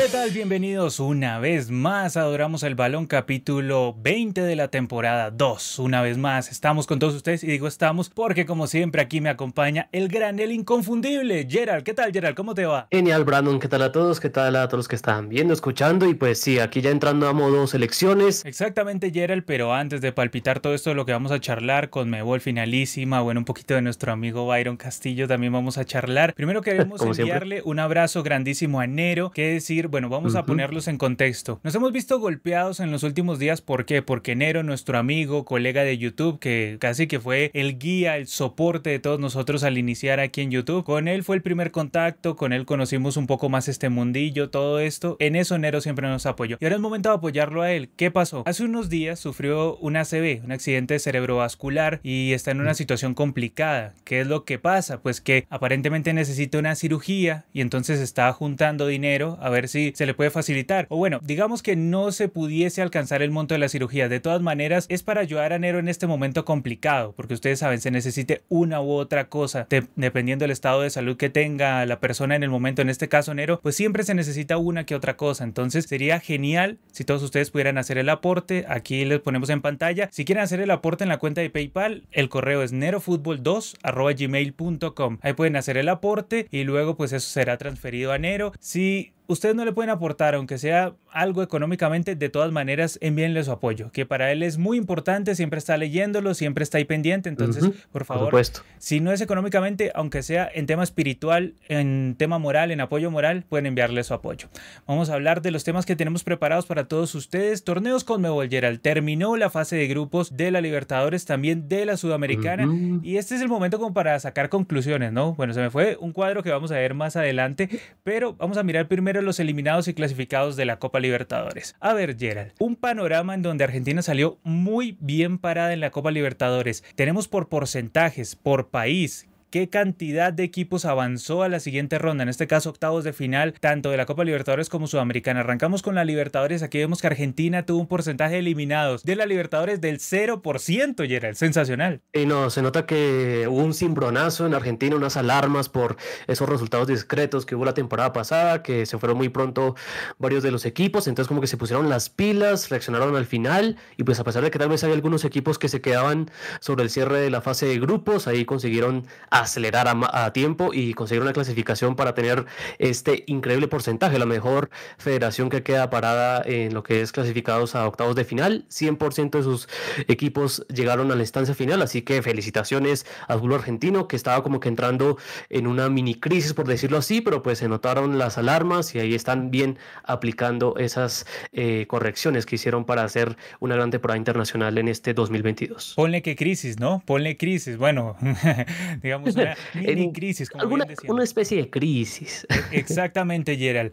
¿Qué tal? Bienvenidos una vez más a Adoramos el Balón, capítulo 20 de la temporada 2. Una vez más, estamos con todos ustedes y digo estamos porque como siempre aquí me acompaña el gran, el inconfundible, Gerald. ¿Qué tal, Gerald? ¿Cómo te va? Genial, Brandon. ¿Qué tal a todos? ¿Qué tal a todos los que están viendo, escuchando? Y pues sí, aquí ya entrando a modo selecciones. Exactamente, Gerald, pero antes de palpitar todo esto de lo que vamos a charlar con Mebol finalísima, bueno, un poquito de nuestro amigo Byron Castillo también vamos a charlar. Primero queremos enviarle un abrazo grandísimo a Nero, que decir bueno, vamos a ponerlos en contexto. Nos hemos visto golpeados en los últimos días, ¿por qué? Porque Nero, nuestro amigo, colega de YouTube, que casi que fue el guía, el soporte de todos nosotros al iniciar aquí en YouTube, con él fue el primer contacto, con él conocimos un poco más este mundillo, todo esto. En eso Nero siempre nos apoyó. Y ahora es momento de apoyarlo a él. ¿Qué pasó? Hace unos días sufrió un ACV, un accidente cerebrovascular, y está en una situación complicada. ¿Qué es lo que pasa? Pues que aparentemente necesita una cirugía y entonces está juntando dinero a ver si se le puede facilitar. O bueno, digamos que no se pudiese alcanzar el monto de la cirugía. De todas maneras, es para ayudar a Nero en este momento complicado, porque ustedes saben, se necesite una u otra cosa, dependiendo del estado de salud que tenga la persona en el momento, en este caso Nero, pues siempre se necesita una que otra cosa. Entonces sería genial si todos ustedes pudieran hacer el aporte. Aquí les ponemos en pantalla. Si quieren hacer el aporte en la cuenta de PayPal, el correo es nerofutbol2 gmail.com. Ahí pueden hacer el aporte y luego pues eso será transferido a Nero. Si ustedes no le pueden aportar, aunque sea algo económicamente, de todas maneras envíenle su apoyo, que para él es muy importante, siempre está leyéndolo, siempre está ahí pendiente, entonces, por favor, si no es económicamente, aunque sea en tema espiritual, en tema moral, en apoyo moral, pueden enviarle su apoyo. Vamos a hablar de los temas que tenemos preparados para todos ustedes. Torneos con Mebol Gerald. Terminó la fase de grupos de la Libertadores, también de la Sudamericana, y este es el momento como para sacar conclusiones, ¿no? Bueno, se me fue un cuadro que vamos a ver más adelante, pero vamos a mirar primero los eliminados y clasificados de la Copa Libertadores. A ver, Gerald, un panorama en donde Argentina salió muy bien parada en la Copa Libertadores. Tenemos por porcentajes, por país, qué cantidad de equipos avanzó a la siguiente ronda, en este caso octavos de final, tanto de la Copa Libertadores como Sudamericana. Arrancamos con la Libertadores, aquí vemos que Argentina tuvo un porcentaje de eliminados de la Libertadores del 0%, y era sensacional. Y no, se nota que hubo un cimbronazo en Argentina, unas alarmas por esos resultados discretos que hubo la temporada pasada, que se fueron muy pronto varios de los equipos, entonces como que se pusieron las pilas, reaccionaron al final, y pues a pesar de que tal vez había algunos equipos que se quedaban sobre el cierre de la fase de grupos, ahí consiguieron acelerar a, tiempo y conseguir una clasificación para tener este increíble porcentaje, la mejor federación que queda parada en lo que es clasificados a octavos de final. 100% de sus equipos llegaron a la instancia final, así que felicitaciones al fútbol argentino que estaba como que entrando en una mini crisis, por decirlo así, pero pues se notaron las alarmas y ahí están bien aplicando esas eh, correcciones que hicieron para hacer una gran temporada internacional en este 2022. Ponle que crisis, ¿no? Ponle crisis. Bueno, digamos una mini crisis, como alguna, Una especie de crisis. E, exactamente, Gerald.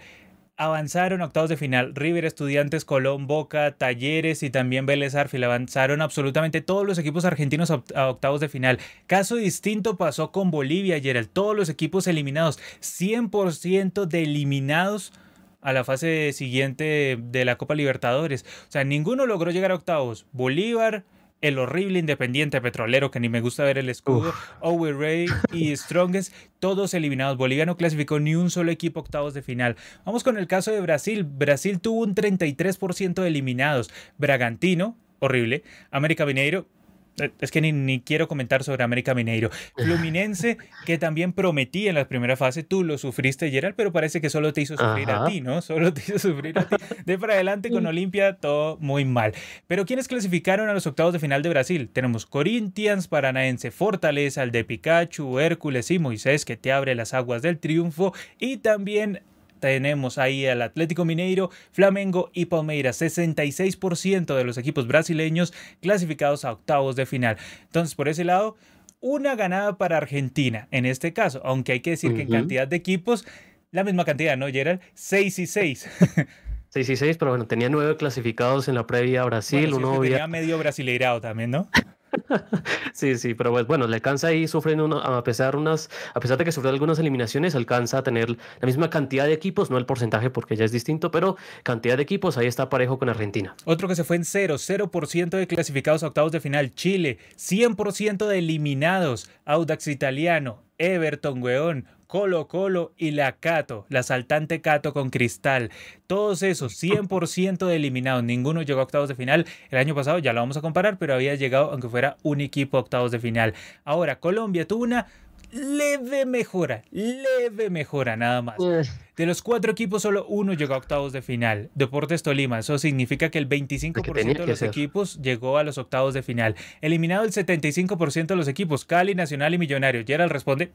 Avanzaron octavos de final. River, Estudiantes, Colón, Boca, Talleres y también Vélez Arfil. Avanzaron absolutamente todos los equipos argentinos a octavos de final. Caso distinto pasó con Bolivia, Gerald. Todos los equipos eliminados. 100% de eliminados a la fase siguiente de la Copa Libertadores. O sea, ninguno logró llegar a octavos. Bolívar, el horrible Independiente Petrolero, que ni me gusta ver el escudo, Owe Ray y Strongest, todos eliminados. Bolivia no clasificó ni un solo equipo octavos de final. Vamos con el caso de Brasil. Brasil tuvo un 33% de eliminados. Bragantino, horrible. América Mineiro, es que ni, quiero comentar sobre América Mineiro. Fluminense, que también prometí en la primera fase, tú lo sufriste, Gerald, pero parece que solo te hizo sufrir a ti, ¿no? Solo te hizo sufrir a ti. De para adelante con Olimpia, todo muy mal. Pero ¿quiénes clasificaron a los octavos de final de Brasil? Tenemos Corinthians, Paranaense, Fortaleza, el de Pikachu, Hércules y Moisés, que te abre las aguas del triunfo, y también tenemos ahí al Atlético Mineiro, Flamengo y Palmeiras. 66% de los equipos brasileños clasificados a octavos de final. Entonces, por ese lado, una ganada para Argentina en este caso, aunque hay que decir que en cantidad de equipos, la misma cantidad, ¿no, Gerald? 6 y 6. 6 y 6, pero bueno, tenía nueve clasificados en la previa Brasil. uno tenía medio brasileirado también, ¿no? sí, sí, pero pues, bueno, le alcanza ahí, sufren a pesar unas, a pesar de que sufrió algunas eliminaciones, alcanza a tener la misma cantidad de equipos, no el porcentaje porque ya es distinto, pero cantidad de equipos, ahí está parejo con Argentina. Otro que se fue en cero, 0% de clasificados a octavos de final, Chile, 100% de eliminados, Audax Italiano, Everton, weón, Colo Colo y la Cato, la saltante Cato con cristal. Todos esos 100% eliminados, ninguno llegó a octavos de final. El año pasado ya lo vamos a comparar, pero había llegado aunque fuera un equipo a octavos de final. Ahora Colombia tuvo una leve mejora, leve mejora nada más. De los cuatro equipos, solo uno llegó a octavos de final. Deportes Tolima. Eso significa que el 25% de los equipos llegó a los octavos de final. Eliminado el 75% de los equipos. Cali, Nacional y Millonario. Gerald responde.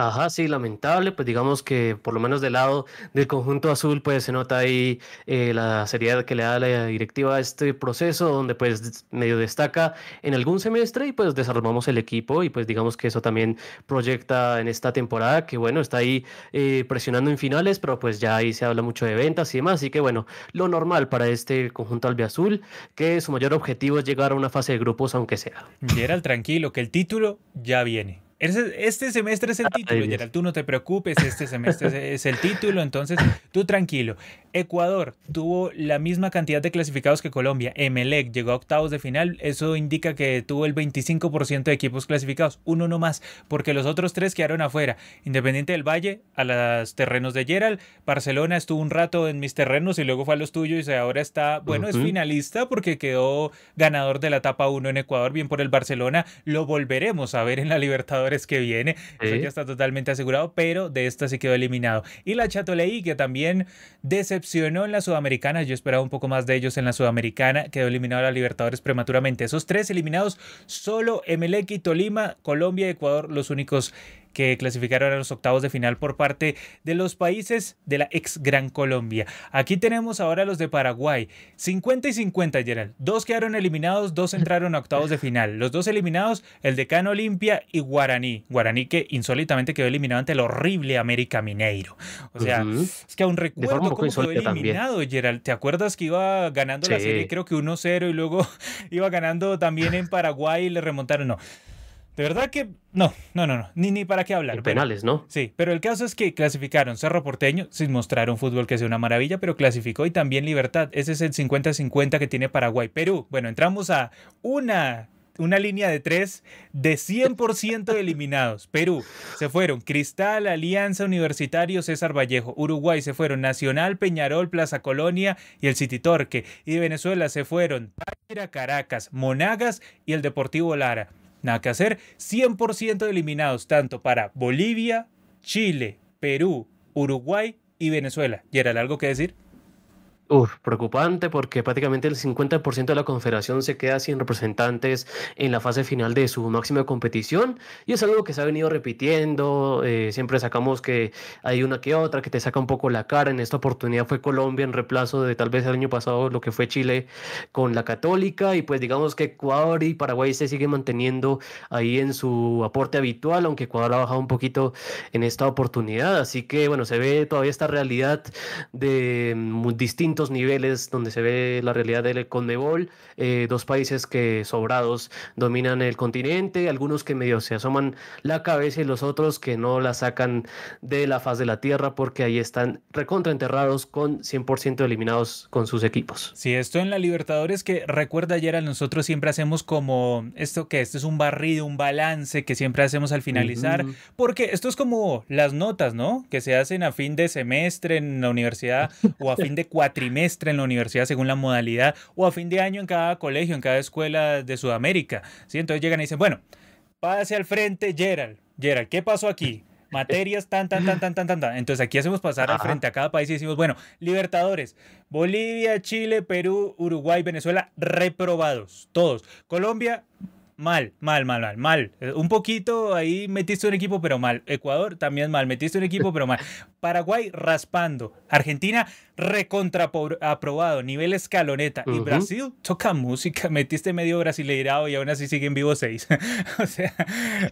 Ajá, sí, lamentable, pues digamos que por lo menos del lado del conjunto azul, pues se nota ahí eh, la seriedad que le da la directiva a este proceso, donde pues medio destaca en algún semestre y pues desarmamos el equipo y pues digamos que eso también proyecta en esta temporada, que bueno, está ahí eh, presionando en finales, pero pues ya ahí se habla mucho de ventas y demás, así que bueno, lo normal para este conjunto albiazul, que su mayor objetivo es llegar a una fase de grupos, aunque sea. Gerald, tranquilo, que el título ya viene. Este semestre es el título, Gerald. Tú no te preocupes, este semestre es el título, entonces tú tranquilo. Ecuador tuvo la misma cantidad de clasificados que Colombia. Emelec llegó a octavos de final. Eso indica que tuvo el 25% de equipos clasificados. Uno no más, porque los otros tres quedaron afuera. Independiente del Valle, a los terrenos de Gerald. Barcelona estuvo un rato en mis terrenos y luego fue a los tuyos y ahora está, bueno, es finalista porque quedó ganador de la etapa 1 en Ecuador. Bien por el Barcelona. Lo volveremos a ver en la Libertadores que viene. Eso ya está totalmente asegurado, pero de esta se quedó eliminado. Y la Chatoleí, que también decepcionó en la Sudamericana. Yo esperaba un poco más de ellos en la Sudamericana. Quedó eliminado a la Libertadores prematuramente. Esos tres eliminados, solo Emelec y Tolima, Colombia y Ecuador, los únicos que clasificaron a los octavos de final por parte de los países de la ex Gran Colombia. Aquí tenemos ahora los de Paraguay. 50 y 50, Gerald. Dos quedaron eliminados, dos entraron a octavos de final. Los dos eliminados, el Decano Olimpia y Guaraní. Guaraní que insólitamente quedó eliminado ante el horrible América Mineiro. O sea, es que aún recuerdo cómo quedó eliminado, Gerald. ¿Te acuerdas que iba ganando la serie creo que 1-0 y luego iba ganando también en Paraguay y le remontaron? No. De verdad que no, no, no, no, ni, ni para qué hablar. penales, ¿no? Sí, pero el caso es que clasificaron Cerro Porteño, sin mostrar un fútbol que sea una maravilla, pero clasificó y también Libertad. Ese es el 50-50 que tiene Paraguay. Perú, bueno, entramos a una una línea de tres de 100% eliminados. Perú se fueron Cristal, Alianza Universitario, César Vallejo. Uruguay se fueron Nacional, Peñarol, Plaza Colonia y el City Torque. Y de Venezuela se fueron Táchira, Caracas, Monagas y el Deportivo Lara. Nada que hacer, 100% eliminados tanto para Bolivia, Chile, Perú, Uruguay y Venezuela. ¿Y era algo que decir? Uf, preocupante porque prácticamente el 50% de la confederación se queda sin representantes en la fase final de su máxima competición y es algo que se ha venido repitiendo, eh, siempre sacamos que hay una que otra que te saca un poco la cara, en esta oportunidad fue Colombia en reemplazo de tal vez el año pasado lo que fue Chile con la católica y pues digamos que Ecuador y Paraguay se siguen manteniendo ahí en su aporte habitual, aunque Ecuador ha bajado un poquito en esta oportunidad, así que bueno, se ve todavía esta realidad de muy niveles donde se ve la realidad del Conmebol, eh, dos países que sobrados dominan el continente, algunos que medio se asoman la cabeza y los otros que no la sacan de la faz de la tierra porque ahí están recontraenterrados con 100% eliminados con sus equipos. Sí, esto en la Libertadores que recuerda ayer a nosotros siempre hacemos como esto que esto es un barrido, un balance que siempre hacemos al finalizar, porque esto es como las notas, ¿no? Que se hacen a fin de semestre en la universidad o a fin de cuatrimestre en la universidad según la modalidad o a fin de año en cada colegio, en cada escuela de Sudamérica. ¿sí? Entonces llegan y dicen, bueno, pase al frente Gerald. Gerald, ¿qué pasó aquí? Materias tan, tan, tan, tan, tan, tan, tan. Entonces aquí hacemos pasar al frente a cada país y decimos, bueno, Libertadores, Bolivia, Chile, Perú, Uruguay, Venezuela, reprobados, todos. Colombia, mal, mal, mal, mal, mal. Un poquito ahí metiste un equipo, pero mal. Ecuador también mal, metiste un equipo, pero mal. Paraguay raspando. Argentina recontra aprobado, nivel escaloneta. Y Brasil toca música, metiste medio brasileirado y aún así siguen vivos seis. o sea,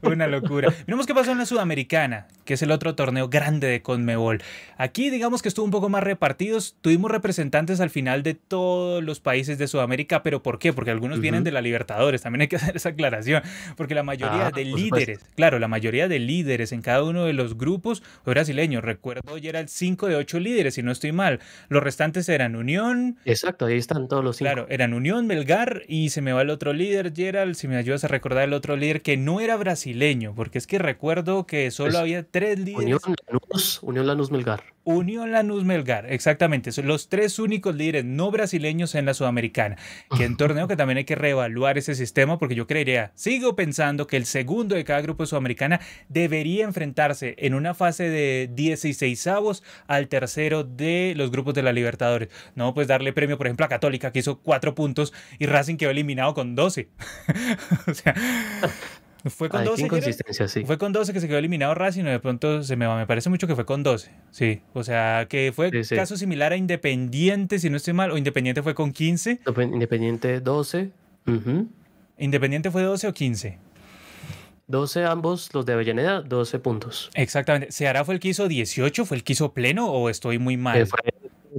una locura. Miremos qué pasó en la Sudamericana, que es el otro torneo grande de Conmebol. Aquí digamos que estuvo un poco más repartidos. Tuvimos representantes al final de todos los países de Sudamérica, pero ¿por qué? Porque algunos vienen de la Libertadores. También hay que hacer esa aclaración, porque la mayoría ah, de líderes, claro, la mayoría de líderes en cada uno de los grupos fue brasileño. Recuerdo, ya era el 5 de 8 líderes, si no estoy mal. Los restantes eran Unión. Exacto, ahí están todos los cinco. Claro, eran Unión, Melgar y se me va el otro líder, Gerald, si me ayudas a recordar el otro líder que no era brasileño, porque es que recuerdo que solo había tres líderes. Unión Lanús, Unión Lanús Melgar. Unión Lanús Melgar, exactamente. Son los tres únicos líderes no brasileños en la Sudamericana. Que en torneo que también hay que reevaluar ese sistema porque yo creería, sigo pensando que el segundo de cada grupo Sudamericana debería enfrentarse en una fase de 16 avos al tercero de los grupos de la Libertadores. No, pues darle premio, por ejemplo, a Católica que hizo cuatro puntos y Racing quedó eliminado con 12. o sea, fue con 12. Fue con 12 que se quedó eliminado Racing, de pronto se me va. Me parece mucho que fue con 12. Sí, o sea, que fue caso similar a Independiente, si no estoy mal, o Independiente fue con 15. Independiente 12. Independiente fue 12 o 15. 12 ambos, los de Avellaneda, 12 puntos. Exactamente. ¿Seara fue el que hizo 18? ¿Fue el que hizo pleno o estoy muy mal? Eh,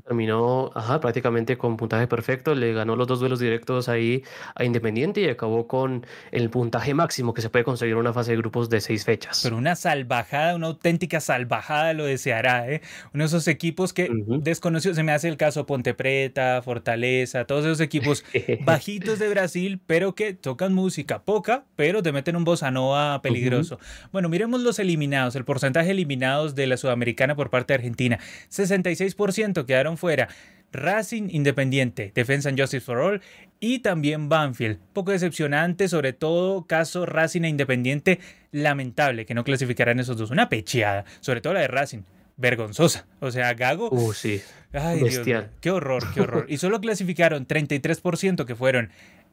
terminó ajá, prácticamente con puntaje perfecto, le ganó los dos duelos directos ahí a Independiente y acabó con el puntaje máximo que se puede conseguir en una fase de grupos de seis fechas. Pero una salvajada, una auténtica salvajada lo deseará, ¿eh? Uno de esos equipos que desconocidos, se me hace el caso Ponte Preta, Fortaleza, todos esos equipos bajitos de Brasil, pero que tocan música poca, pero te meten un bossa nova peligroso. Bueno, miremos los eliminados, el porcentaje eliminados de la Sudamericana por parte de Argentina. 66% quedaron fuera Racing Independiente, Defensa and Justice for All y también Banfield. Poco decepcionante, sobre todo caso Racing e Independiente, lamentable que no clasificaran esos dos. Una pecheada, sobre todo la de Racing. Vergonzosa. O sea, Gago. Uh, sí. Ay, Dios qué horror, qué horror. Y solo clasificaron 33% que fueron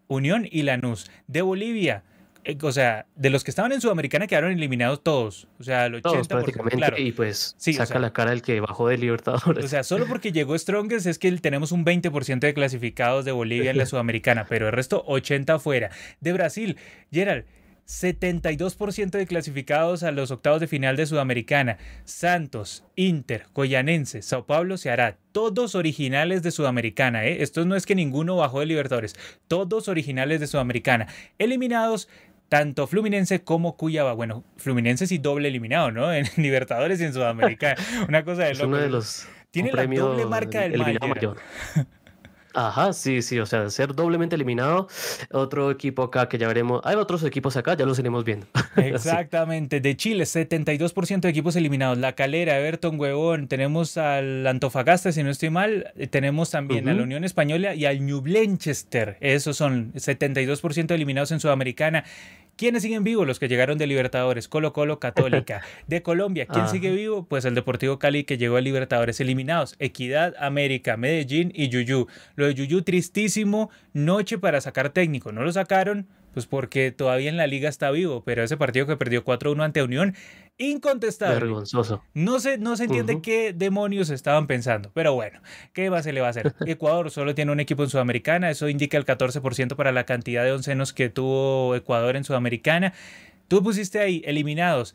Unión y Lanús. De Bolivia, o sea, de los que estaban en Sudamericana quedaron eliminados todos. O sea, el 80%. Todos prácticamente. Y pues saca la cara el que bajó de Libertadores. O sea, solo porque llegó Strongest es que tenemos un 20% de clasificados de Bolivia en la Sudamericana, pero el resto 80 afuera. De Brasil, Gerald. 72% de clasificados a los octavos de final de Sudamericana. Santos, Inter, Coyanense, Sao Paulo, se hará. Todos originales de Sudamericana. ¿eh? Esto no es que ninguno bajó de Libertadores. Todos originales de Sudamericana. Eliminados tanto Fluminense como Cuyaba. Bueno, Fluminense sí doble eliminado, ¿no? En Libertadores y en Sudamérica. Una cosa de loco. uno de los Tiene la doble marca del mayor. Ajá, sí, sí, o sea, ser doblemente eliminado. Otro equipo acá que ya veremos. Hay otros equipos acá, ya los iremos viendo. Exactamente. De Chile, 72% de equipos eliminados. La Calera, Everton, Huevón. Tenemos al Antofagasta, si no estoy mal. Tenemos también a la Unión Española y al New Blanchester. Esos son 72% eliminados en Sudamericana. ¿Quiénes siguen vivos? Los que llegaron de Libertadores, Colo Colo Católica. De Colombia, ¿quién sigue vivo? Pues el Deportivo Cali que llegó a Libertadores eliminados. Equidad, América, Medellín y Yuyu. Lo de Yuyu tristísimo, noche para sacar técnico. No lo sacaron, pues porque todavía en la liga está vivo, pero ese partido que perdió 4-1 ante Unión incontestable. Vergonzoso. No se, no se entiende qué demonios estaban pensando, pero bueno, ¿qué más se le va a hacer? Ecuador solo tiene un equipo en Sudamericana, eso indica el 14% para la cantidad de oncenos que tuvo Ecuador en Sudamericana. Tú pusiste ahí eliminados.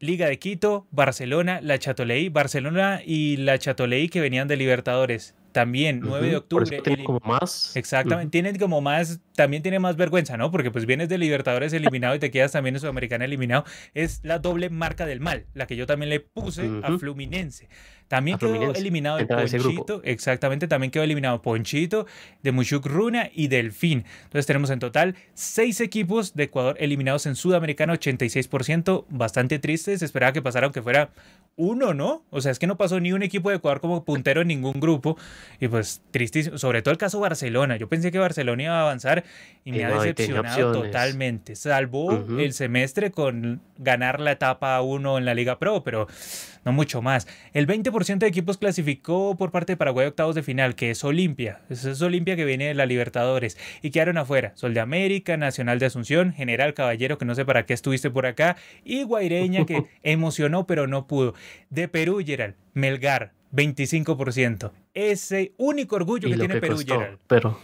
Liga de Quito, Barcelona, la Chatoleí, Barcelona y la Chatoleí que venían de Libertadores también 9 de octubre. Tiene como más. Exactamente, tiene como más, también tiene más vergüenza, ¿no? Porque pues vienes de Libertadores eliminado y te quedas también en Sudamericana eliminado. Es la doble marca del mal, la que yo también le puse a Fluminense. También quedó eliminado el Ponchito, exactamente, también quedó eliminado Ponchito, de Mushuk Runa y Delfín. Entonces tenemos en total seis equipos de Ecuador eliminados en Sudamericana, 86%, bastante tristes. Se esperaba que pasara aunque fuera uno, ¿no? O sea, es que no pasó ni un equipo de Ecuador como puntero en ningún grupo. Y pues tristísimo, sobre todo el caso Barcelona. Yo pensé que Barcelona iba a avanzar y me ha decepcionado totalmente. Salvó el semestre con ganar la etapa 1 en la Liga Pro, pero no mucho más. El 20% de equipos clasificó por parte de Paraguay octavos de final, que es Olimpia. Es Olimpia que viene de la Libertadores. Y quedaron afuera. Sol de América, Nacional de Asunción, General Caballero, que no sé para qué estuviste por acá, y Guaireña, que emocionó pero no pudo. De Perú, Gerald, Melgar, 25%. Ese único orgullo que tiene Perú, Gerald. Pero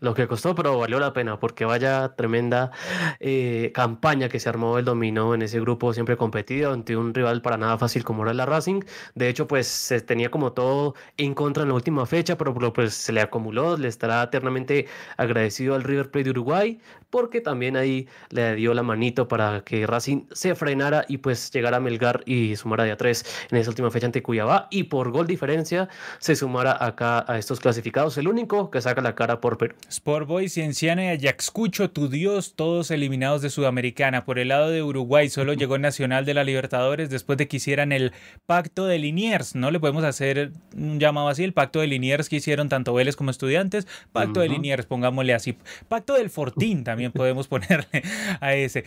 lo que costó, pero valió la pena porque vaya tremenda eh, campaña que se armó el dominó en ese grupo siempre competido ante un rival para nada fácil como era la Racing. De hecho, pues se tenía como todo en contra en la última fecha, pero pues se le acumuló, le estará eternamente agradecido al River Plate de Uruguay porque también ahí le dio la manito para que Racing se frenara y pues llegara a Melgar y sumara de a tres en esa última fecha ante Cuyabá y por gol diferencia se sumara acá a estos clasificados, el único que saca la cara por Perú. Sport Boys, Cienciana y Ayaxcucho, tu Dios, todos eliminados de Sudamericana. Por el lado de Uruguay solo llegó Nacional de la Libertadores después de que hicieran el pacto de Liniers. No le podemos hacer un llamado así, el pacto de Liniers que hicieron tanto Vélez como estudiantes. Pacto de Liniers, pongámosle así. Pacto del Fortín también podemos ponerle a ese.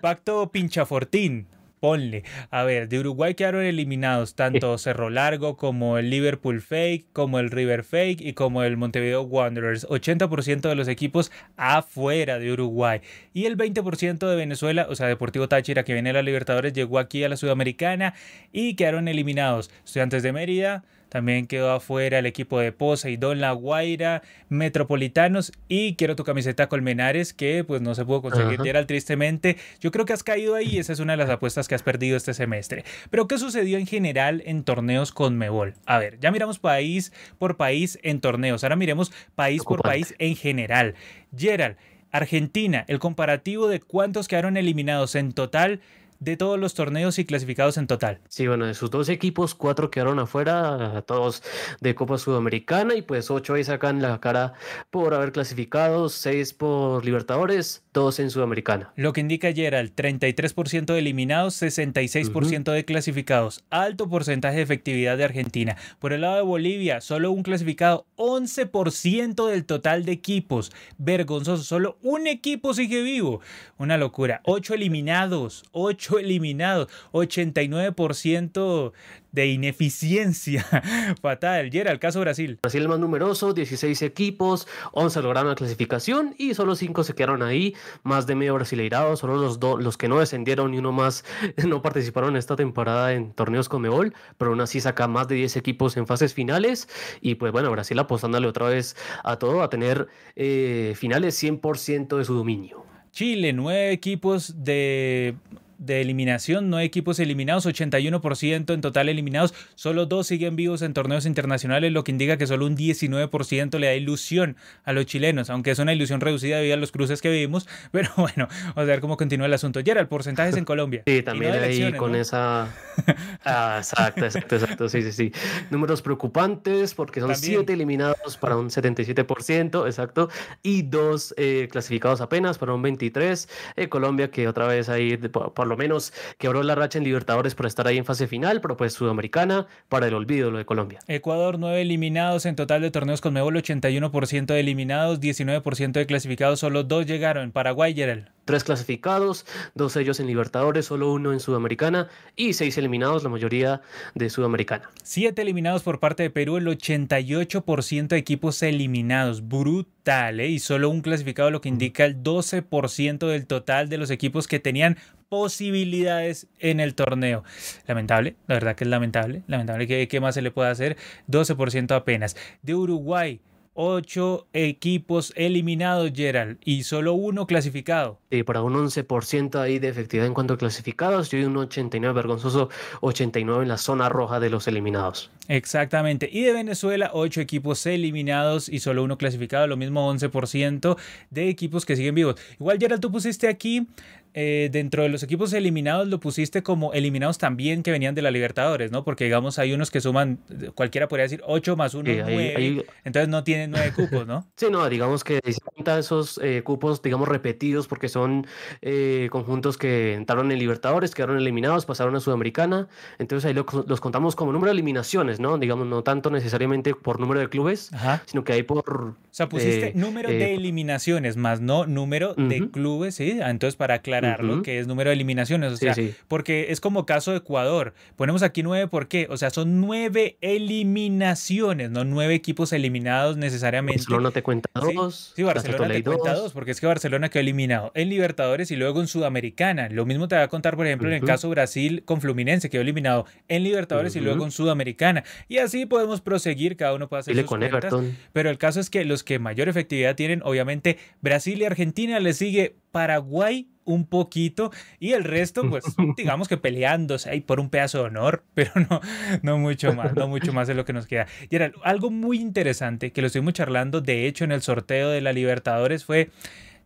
Pacto Pincha Fortín ponle. A ver, de Uruguay quedaron eliminados tanto Cerro Largo como el Liverpool Fake, como el River Fake y como el Montevideo Wanderers. 80% de los equipos afuera de Uruguay. Y el 20% de Venezuela, o sea, Deportivo Táchira que viene a la Libertadores, llegó aquí a la Sudamericana y quedaron eliminados. Estudiantes de Mérida, también quedó afuera el equipo de Don La Guaira, Metropolitanos y quiero tu camiseta Colmenares que pues no se pudo conseguir, Gerald, tristemente. Yo creo que has caído ahí y esa es una de las apuestas que has perdido este semestre. Pero ¿qué sucedió en general en torneos con Mebol? A ver, ya miramos país por país en torneos, ahora miremos país por país en general. Gerald, Argentina, el comparativo de cuántos quedaron eliminados en total de todos los torneos y clasificados en total. Sí, bueno, de sus dos equipos, cuatro quedaron afuera, todos de Copa Sudamericana, y pues ocho ahí sacan la cara por haber clasificado, seis por Libertadores, dos en Sudamericana. Lo que indica el 33% de eliminados, 66% de clasificados, alto porcentaje de efectividad de Argentina. Por el lado de Bolivia, solo un clasificado, 11% del total de equipos. Vergonzoso, solo un equipo sigue vivo. Una locura. Ocho eliminados, ocho eliminados, 89% de ineficiencia fatal. Y era el caso Brasil. Brasil el más numeroso, 16 equipos, 11 lograron la clasificación y solo 5 se quedaron ahí, más de medio brasileirado, solo los, los que no descendieron y uno más no participaron esta temporada en torneos con Mebol, pero aún así saca más de 10 equipos en fases finales y pues bueno, Brasil apostándole otra vez a todo, a tener eh, finales 100% de su dominio. Chile, nueve equipos de de eliminación, no equipos eliminados, 81% en total eliminados, solo dos siguen vivos en torneos internacionales, lo que indica que solo un 19% le da ilusión a los chilenos, aunque es una ilusión reducida debido a los cruces que vivimos, pero bueno, vamos a ver cómo continúa el asunto. Ya era el porcentaje en Colombia. Sí, también ahí con esa... Ah, exacto, exacto, exacto, sí, sí, sí. Números preocupantes porque son 7 eliminados para un 77%, exacto, y dos eh, clasificados apenas para un 23%. Eh, Colombia que otra vez ahí por lo menos quebró la racha en Libertadores por estar ahí en fase final, pero pues Sudamericana para el olvido lo de Colombia. Ecuador, 9 eliminados en total de torneos con Mebol, 81% de eliminados, 19% de clasificados, solo dos llegaron. Paraguay, Gerald tres clasificados, dos ellos en Libertadores, solo uno en Sudamericana y seis eliminados, la mayoría de Sudamericana. Siete eliminados por parte de Perú, el 88% de equipos eliminados, brutal, ¿eh? y solo un clasificado, lo que indica el 12% del total de los equipos que tenían posibilidades en el torneo. Lamentable, la verdad que es lamentable, lamentable que qué más se le puede hacer, 12% apenas. De Uruguay, Ocho equipos eliminados, Gerald, y solo uno clasificado. Sí, para un 11% ahí de efectividad en cuanto a clasificados y un 89 vergonzoso 89 en la zona roja de los eliminados. Exactamente. Y de Venezuela, ocho equipos eliminados y solo uno clasificado, lo mismo 11% de equipos que siguen vivos. Igual, Gerald, tú pusiste aquí eh, dentro de los equipos eliminados lo pusiste como eliminados también que venían de la Libertadores, ¿no? Porque digamos hay unos que suman, cualquiera podría decir 8 más 1, 9, entonces no tienen 9 cupos, ¿no? sí, no, digamos que se cuenta esos eh, cupos, digamos, repetidos porque son eh, conjuntos que entraron en Libertadores, quedaron eliminados, pasaron a Sudamericana, entonces ahí los contamos como número de eliminaciones, ¿no? Digamos, no tanto necesariamente por número de clubes, sino que hay por... O sea, pusiste número de eliminaciones, más no número de clubes, ¿sí? Entonces para aclarar que es número de eliminaciones, o sea, porque es como caso de Ecuador. Ponemos aquí nueve, ¿por qué? O sea, son nueve eliminaciones, no nueve equipos eliminados necesariamente. Barcelona te cuenta dos. Sí, Barcelona te cuenta dos, porque es que Barcelona quedó eliminado en Libertadores y luego en Sudamericana. Lo mismo te va a contar, por ejemplo, en el caso Brasil con Fluminense, quedó eliminado en Libertadores y luego en Sudamericana. Y así podemos proseguir, cada uno puede hacer sus cuentas. Pero el caso es que los que mayor efectividad tienen, obviamente, Brasil y Argentina, le sigue Paraguay un poquito y el resto, pues digamos que peleándose ahí por un pedazo de honor, pero no, no mucho más, no mucho más de lo que nos queda. Y era algo muy interesante que lo estuvimos charlando, de hecho, en el sorteo de la Libertadores fue,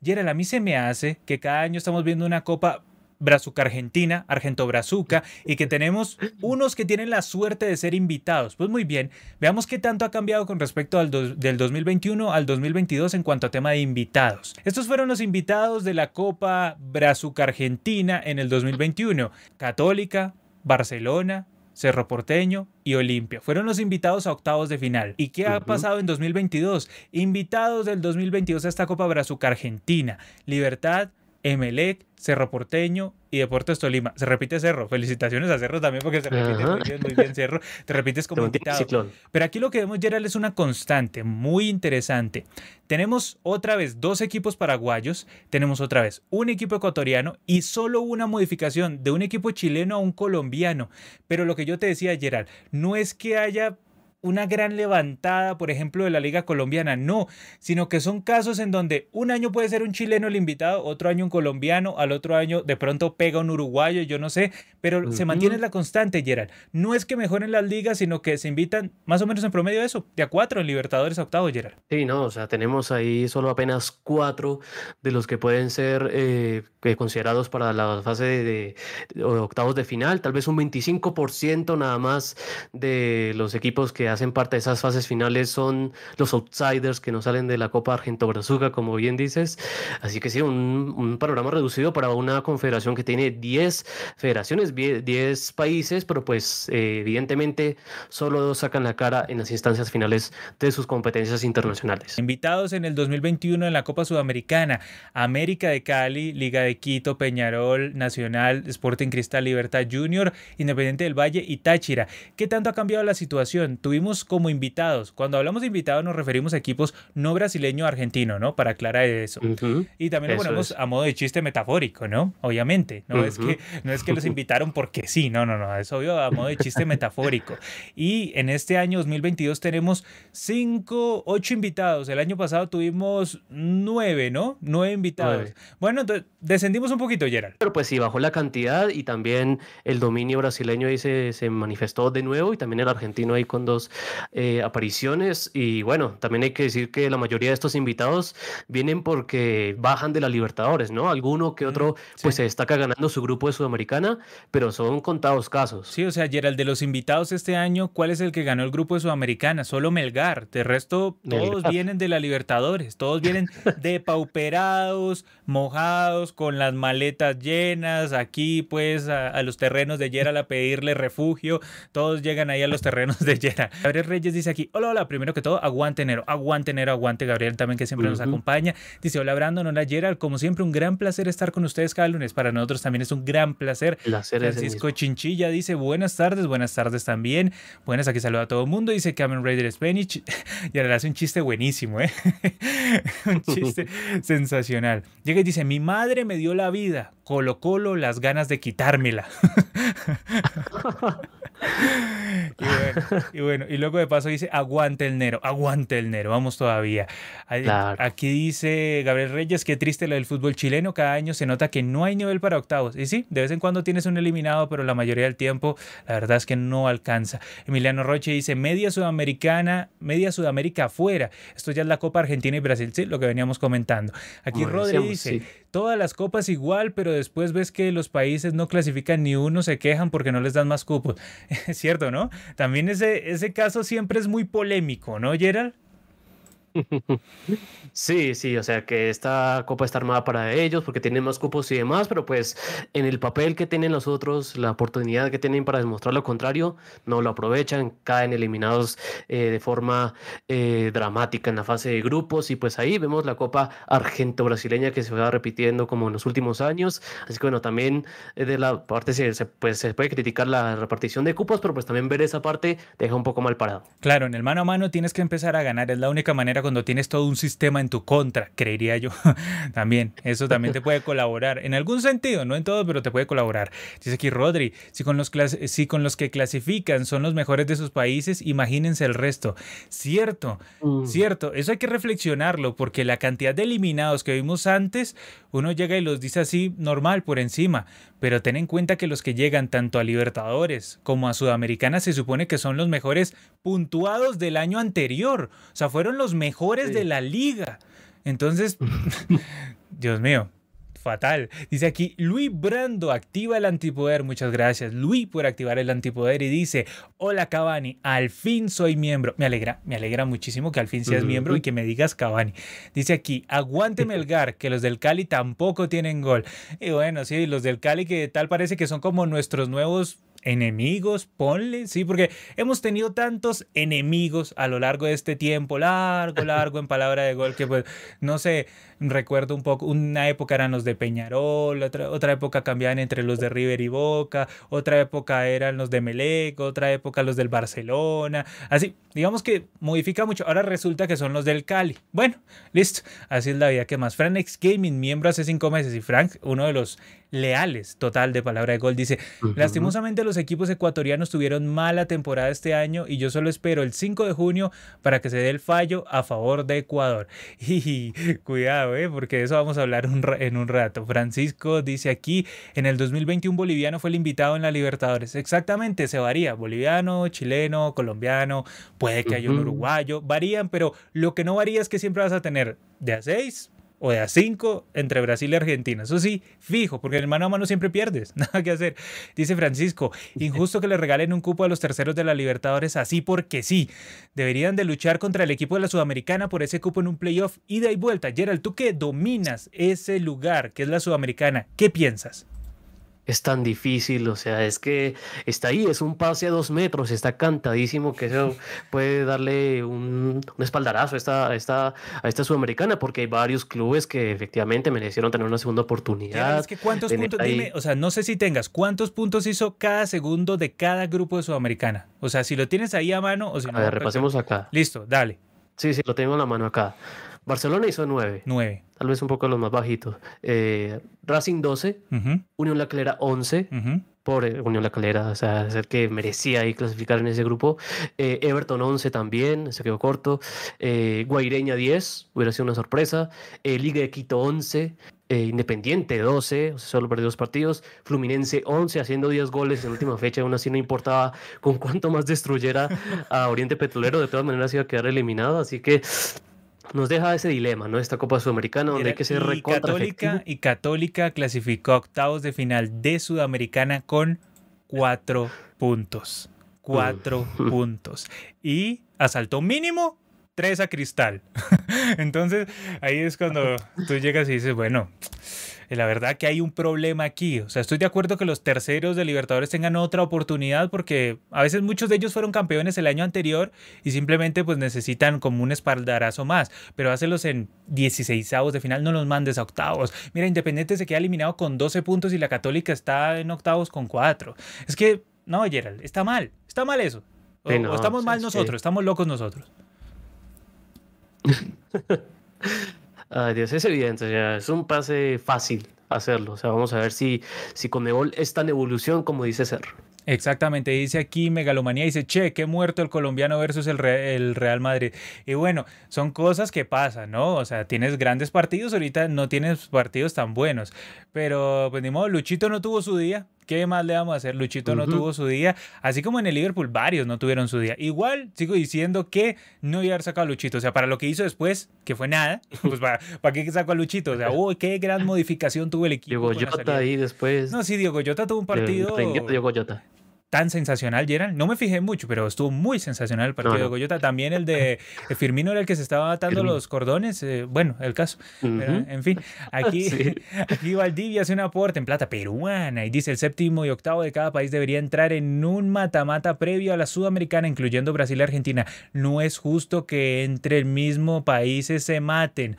Gerald, a mí se me hace que cada año estamos viendo una copa Brazuca Argentina, Argento Brazuca, y que tenemos unos que tienen la suerte de ser invitados. Pues muy bien, veamos qué tanto ha cambiado con respecto al del 2021 al 2022 en cuanto a tema de invitados. Estos fueron los invitados de la Copa Brazuca Argentina en el 2021. Católica, Barcelona, Cerro Porteño y Olimpia. Fueron los invitados a octavos de final. ¿Y qué ha pasado en 2022? Invitados del 2022 a esta Copa Brazuca Argentina. Libertad, Emelec, Cerro Porteño y Deportes Tolima. Se repite Cerro. Felicitaciones a Cerro también porque se repite muy bien, muy bien Cerro. Te repites como invitado. Pero aquí lo que vemos, Gerald, es una constante muy interesante. Tenemos otra vez dos equipos paraguayos, tenemos otra vez un equipo ecuatoriano y solo una modificación de un equipo chileno a un colombiano. Pero lo que yo te decía, Gerald, no es que haya una gran levantada, por ejemplo, de la Liga Colombiana, no, sino que son casos en donde un año puede ser un chileno el invitado, otro año un colombiano, al otro año de pronto pega un uruguayo, yo no sé, pero se mantiene la constante, Gerald. No es que mejoren las ligas, sino que se invitan más o menos en promedio de eso, de a cuatro en Libertadores a octavo, Gerald. Sí, no, o sea, tenemos ahí solo apenas cuatro de los que pueden ser eh, considerados para la fase de, de octavos de final, tal vez un 25% nada más de los equipos que hacen parte de esas fases finales son los outsiders que no salen de la Copa Argento Brazuca, como bien dices. Así que sí, un, panorama reducido para una confederación que tiene 10 federaciones, 10 países, pero pues eh, evidentemente solo dos sacan la cara en las instancias finales de sus competencias internacionales. Invitados en el 2021 en la Copa Sudamericana, América de Cali, Liga de Quito, Peñarol, Nacional, Sporting Cristal, Libertad Junior, Independiente del Valle y Táchira. ¿Qué tanto ha cambiado la situación? Tuvimos como invitados. Cuando hablamos de invitados nos referimos a equipos no brasileño argentino, ¿no? Para aclarar eso. Y también lo ponemos a modo de chiste metafórico, ¿no? Obviamente. No, es que, no es que los invitaron porque sí, no, no, no. Es obvio a modo de chiste metafórico. Y en este año 2022 tenemos cinco, ocho invitados. El año pasado tuvimos nueve, ¿no? Nueve invitados. Bueno, entonces descendimos un poquito, Gerald. Pero pues sí, bajó la cantidad y también el dominio brasileño ahí se, se manifestó de nuevo y también el argentino ahí con dos eh, apariciones y bueno, también hay que decir que la mayoría de estos invitados vienen porque bajan de la Libertadores, ¿no? Alguno que otro pues se destaca ganando su grupo de Sudamericana, pero son contados casos. Sí, o sea, Gerald, de los invitados este año, ¿cuál es el que ganó el grupo de Sudamericana? Solo Melgar, de resto todos vienen de la Libertadores, todos vienen depauperados, mojados, con las maletas llenas, aquí pues a, los terrenos de Gerald a pedirle refugio, todos llegan ahí a los terrenos de Gerald. Gabriel Reyes dice aquí, hola, hola, primero que todo, aguante enero, aguante enero, aguante Gabriel también que siempre nos acompaña. Dice, hola Brandon, hola Gerald, como siempre un gran placer estar con ustedes cada lunes. Para nosotros también es un gran placer. Francisco Chinchilla dice, buenas tardes, buenas tardes también. Buenas, aquí saluda a todo el mundo. Dice Cameron Raider Spanish. y ahora hace un chiste buenísimo, ¿eh? un chiste sensacional. Llega y dice, mi madre me dio la vida, Colo Colo las ganas de quitármela. y, bueno, y luego de paso dice, aguante el Nero, aguante el Nero, vamos todavía. Aquí dice Gabriel Reyes, qué triste lo del fútbol chileno, cada año se nota que no hay nivel para octavos. Y sí, de vez en cuando tienes un eliminado, pero la mayoría del tiempo la verdad es que no alcanza. Emiliano Roche dice, media sudamericana, media Sudamérica afuera. Esto ya es la Copa Argentina y Brasil, sí, lo que veníamos comentando. Aquí Rodri dice, todas las copas igual, pero después ves que los países no clasifican ni uno, se quejan porque no les dan más cupos. Es cierto, ¿no? También ese, ese caso siempre es muy polémico, ¿no, Gerald? Sí, sí, o sea que esta copa está armada para ellos porque tienen más cupos y demás, pero pues en el papel que tienen los otros, la oportunidad que tienen para demostrar lo contrario, no lo aprovechan, caen eliminados eh, de forma eh, dramática en la fase de grupos y pues ahí vemos la copa argento-brasileña que se va repitiendo como en los últimos años, así que bueno, también eh, de la parte se, pues, se puede criticar la repartición de cupos, pero pues también ver esa parte deja un poco mal parado. Claro, en el mano a mano tienes que empezar a ganar, es la única manera cuando tienes todo un sistema en tu contra, creería yo. también, eso también te puede colaborar. En algún sentido, no en todo, pero te puede colaborar. Dice aquí Rodri, si con los, si con los que clasifican son los mejores de sus países, imagínense el resto. Cierto, mm. cierto. Eso hay que reflexionarlo, porque la cantidad de eliminados que vimos antes, uno llega y los dice así normal, por encima. Pero ten en cuenta que los que llegan tanto a Libertadores como a Sudamericana se supone que son los mejores puntuados del año anterior. O sea, fueron los mejores de la liga. Entonces, Dios mío, fatal. Dice aquí, Luis Brando activa el antipoder. Muchas gracias, Luis, por activar el antipoder. Y dice, hola Cavani, al fin soy miembro. Me alegra, me alegra muchísimo que al fin seas miembro y que me digas Cavani. Dice aquí, aguante Melgar, que los del Cali tampoco tienen gol. Y bueno, sí, los del Cali que tal parece que son como nuestros nuevos enemigos, ponle, sí, porque hemos tenido tantos enemigos a lo largo de este tiempo, largo, largo en palabra de gol, que pues, no sé, recuerdo un poco, una época eran los de Peñarol, otra, otra época cambiaban entre los de River y Boca, otra época eran los de Melec, otra época los del Barcelona, así, digamos que modifica mucho, ahora resulta que son los del Cali. Bueno, listo, así es la vida que más. Frank X Gaming, miembro hace cinco meses, y Frank, uno de los leales total de palabra de gol, dice, lastimosamente los equipos ecuatorianos tuvieron mala temporada este año y yo solo espero el 5 de junio para que se dé el fallo a favor de Ecuador. Y cuidado, ¿eh? porque de eso vamos a hablar en un rato. Francisco dice aquí, en el 2021 boliviano fue el invitado en la Libertadores. Exactamente, se varía, boliviano, chileno, colombiano, puede que haya un uruguayo, varían, pero lo que no varía es que siempre vas a tener de a 6 o de a 5 entre Brasil y Argentina. Eso sí, fijo, porque en mano a mano siempre pierdes. Nada que hacer. Dice Francisco, injusto que le regalen un cupo a los terceros de la Libertadores así porque sí. Deberían de luchar contra el equipo de la Sudamericana por ese cupo en un playoff ida y vuelta. Gerald, tú que dominas ese lugar que es la Sudamericana, ¿qué piensas? Es tan difícil, o sea, es que está ahí, es un pase a dos metros, está cantadísimo que eso puede darle un, espaldarazo a esta, esta, a esta sudamericana, porque hay varios clubes que efectivamente merecieron tener una segunda oportunidad. Es que cuántos puntos, dime, o sea, no sé si tengas, ¿cuántos puntos hizo cada segundo de cada grupo de sudamericana? O sea, si lo tienes ahí a mano o si no. A ver, repasemos acá. Listo, dale. Sí, sí, lo tengo en la mano acá. Barcelona hizo 9. 9. Tal vez un poco los más bajitos. Eh, Racing 12. Unión La Calera 11. Por Unión La Calera, o sea, es el que merecía ahí clasificar en ese grupo. Eh, Everton 11 también, se quedó corto. Eh, Guaireña 10, hubiera sido una sorpresa. Liga de Quito 11. Independiente 12, o sea, solo perdió dos partidos. Fluminense 11, haciendo 10 goles en última fecha. Aún así no importaba con cuánto más destruyera a Oriente Petrolero, de todas maneras iba a quedar eliminado. Así que nos deja ese dilema, ¿no? Esta Copa Sudamericana donde hay que ser y Católica Y Católica clasificó a octavos de final de Sudamericana con cuatro puntos. Cuatro mm. puntos. Y asaltó mínimo tres a Cristal. Entonces ahí es cuando tú llegas y dices, bueno, la verdad que hay un problema aquí. O sea, estoy de acuerdo que los terceros de Libertadores tengan otra oportunidad porque a veces muchos de ellos fueron campeones el año anterior y simplemente pues necesitan como un espaldarazo más. Pero hácelos en 16 avos de final, no los mandes a octavos. Mira, Independiente se queda eliminado con 12 puntos y la Católica está en octavos con 4. Es que, no, Gerald, está mal. Está mal eso. O, estamos mal nosotros, estamos locos nosotros. Ay, Dios, es evidente, es un pase fácil hacerlo. O sea, vamos a ver si, si Conmebol es tan evolución como dice ser. Exactamente, dice aquí Megalomanía, dice, che, qué muerto el colombiano versus el, el, Real Madrid. Y bueno, son cosas que pasan, ¿no? O sea, tienes grandes partidos, ahorita no tienes partidos tan buenos. Pero, pues ni modo, Luchito no tuvo su día, ¿Qué más le vamos a hacer? Luchito no tuvo su día, así como en el Liverpool varios no tuvieron su día. Igual sigo diciendo que no iba a haber sacado a Luchito, o sea, para lo que hizo después, que fue nada, pues para, ¿para qué sacó a Luchito? O sea, uy, qué gran modificación tuvo el equipo. Diego Jota ahí después. No, sí, Diego Jota tuvo un partido. Diego Jota. Tan sensacional, Gerald. No me fijé mucho, pero estuvo muy sensacional el partido de Goyota. También el de Firmino era el que se estaba atando los cordones. Eh, bueno, el caso. en fin, aquí, aquí Valdivia hace un aporte en plata peruana y dice el séptimo y octavo de cada país debería entrar en un mata-mata previo a la sudamericana, incluyendo Brasil y Argentina. No es justo que entre el mismo países se maten.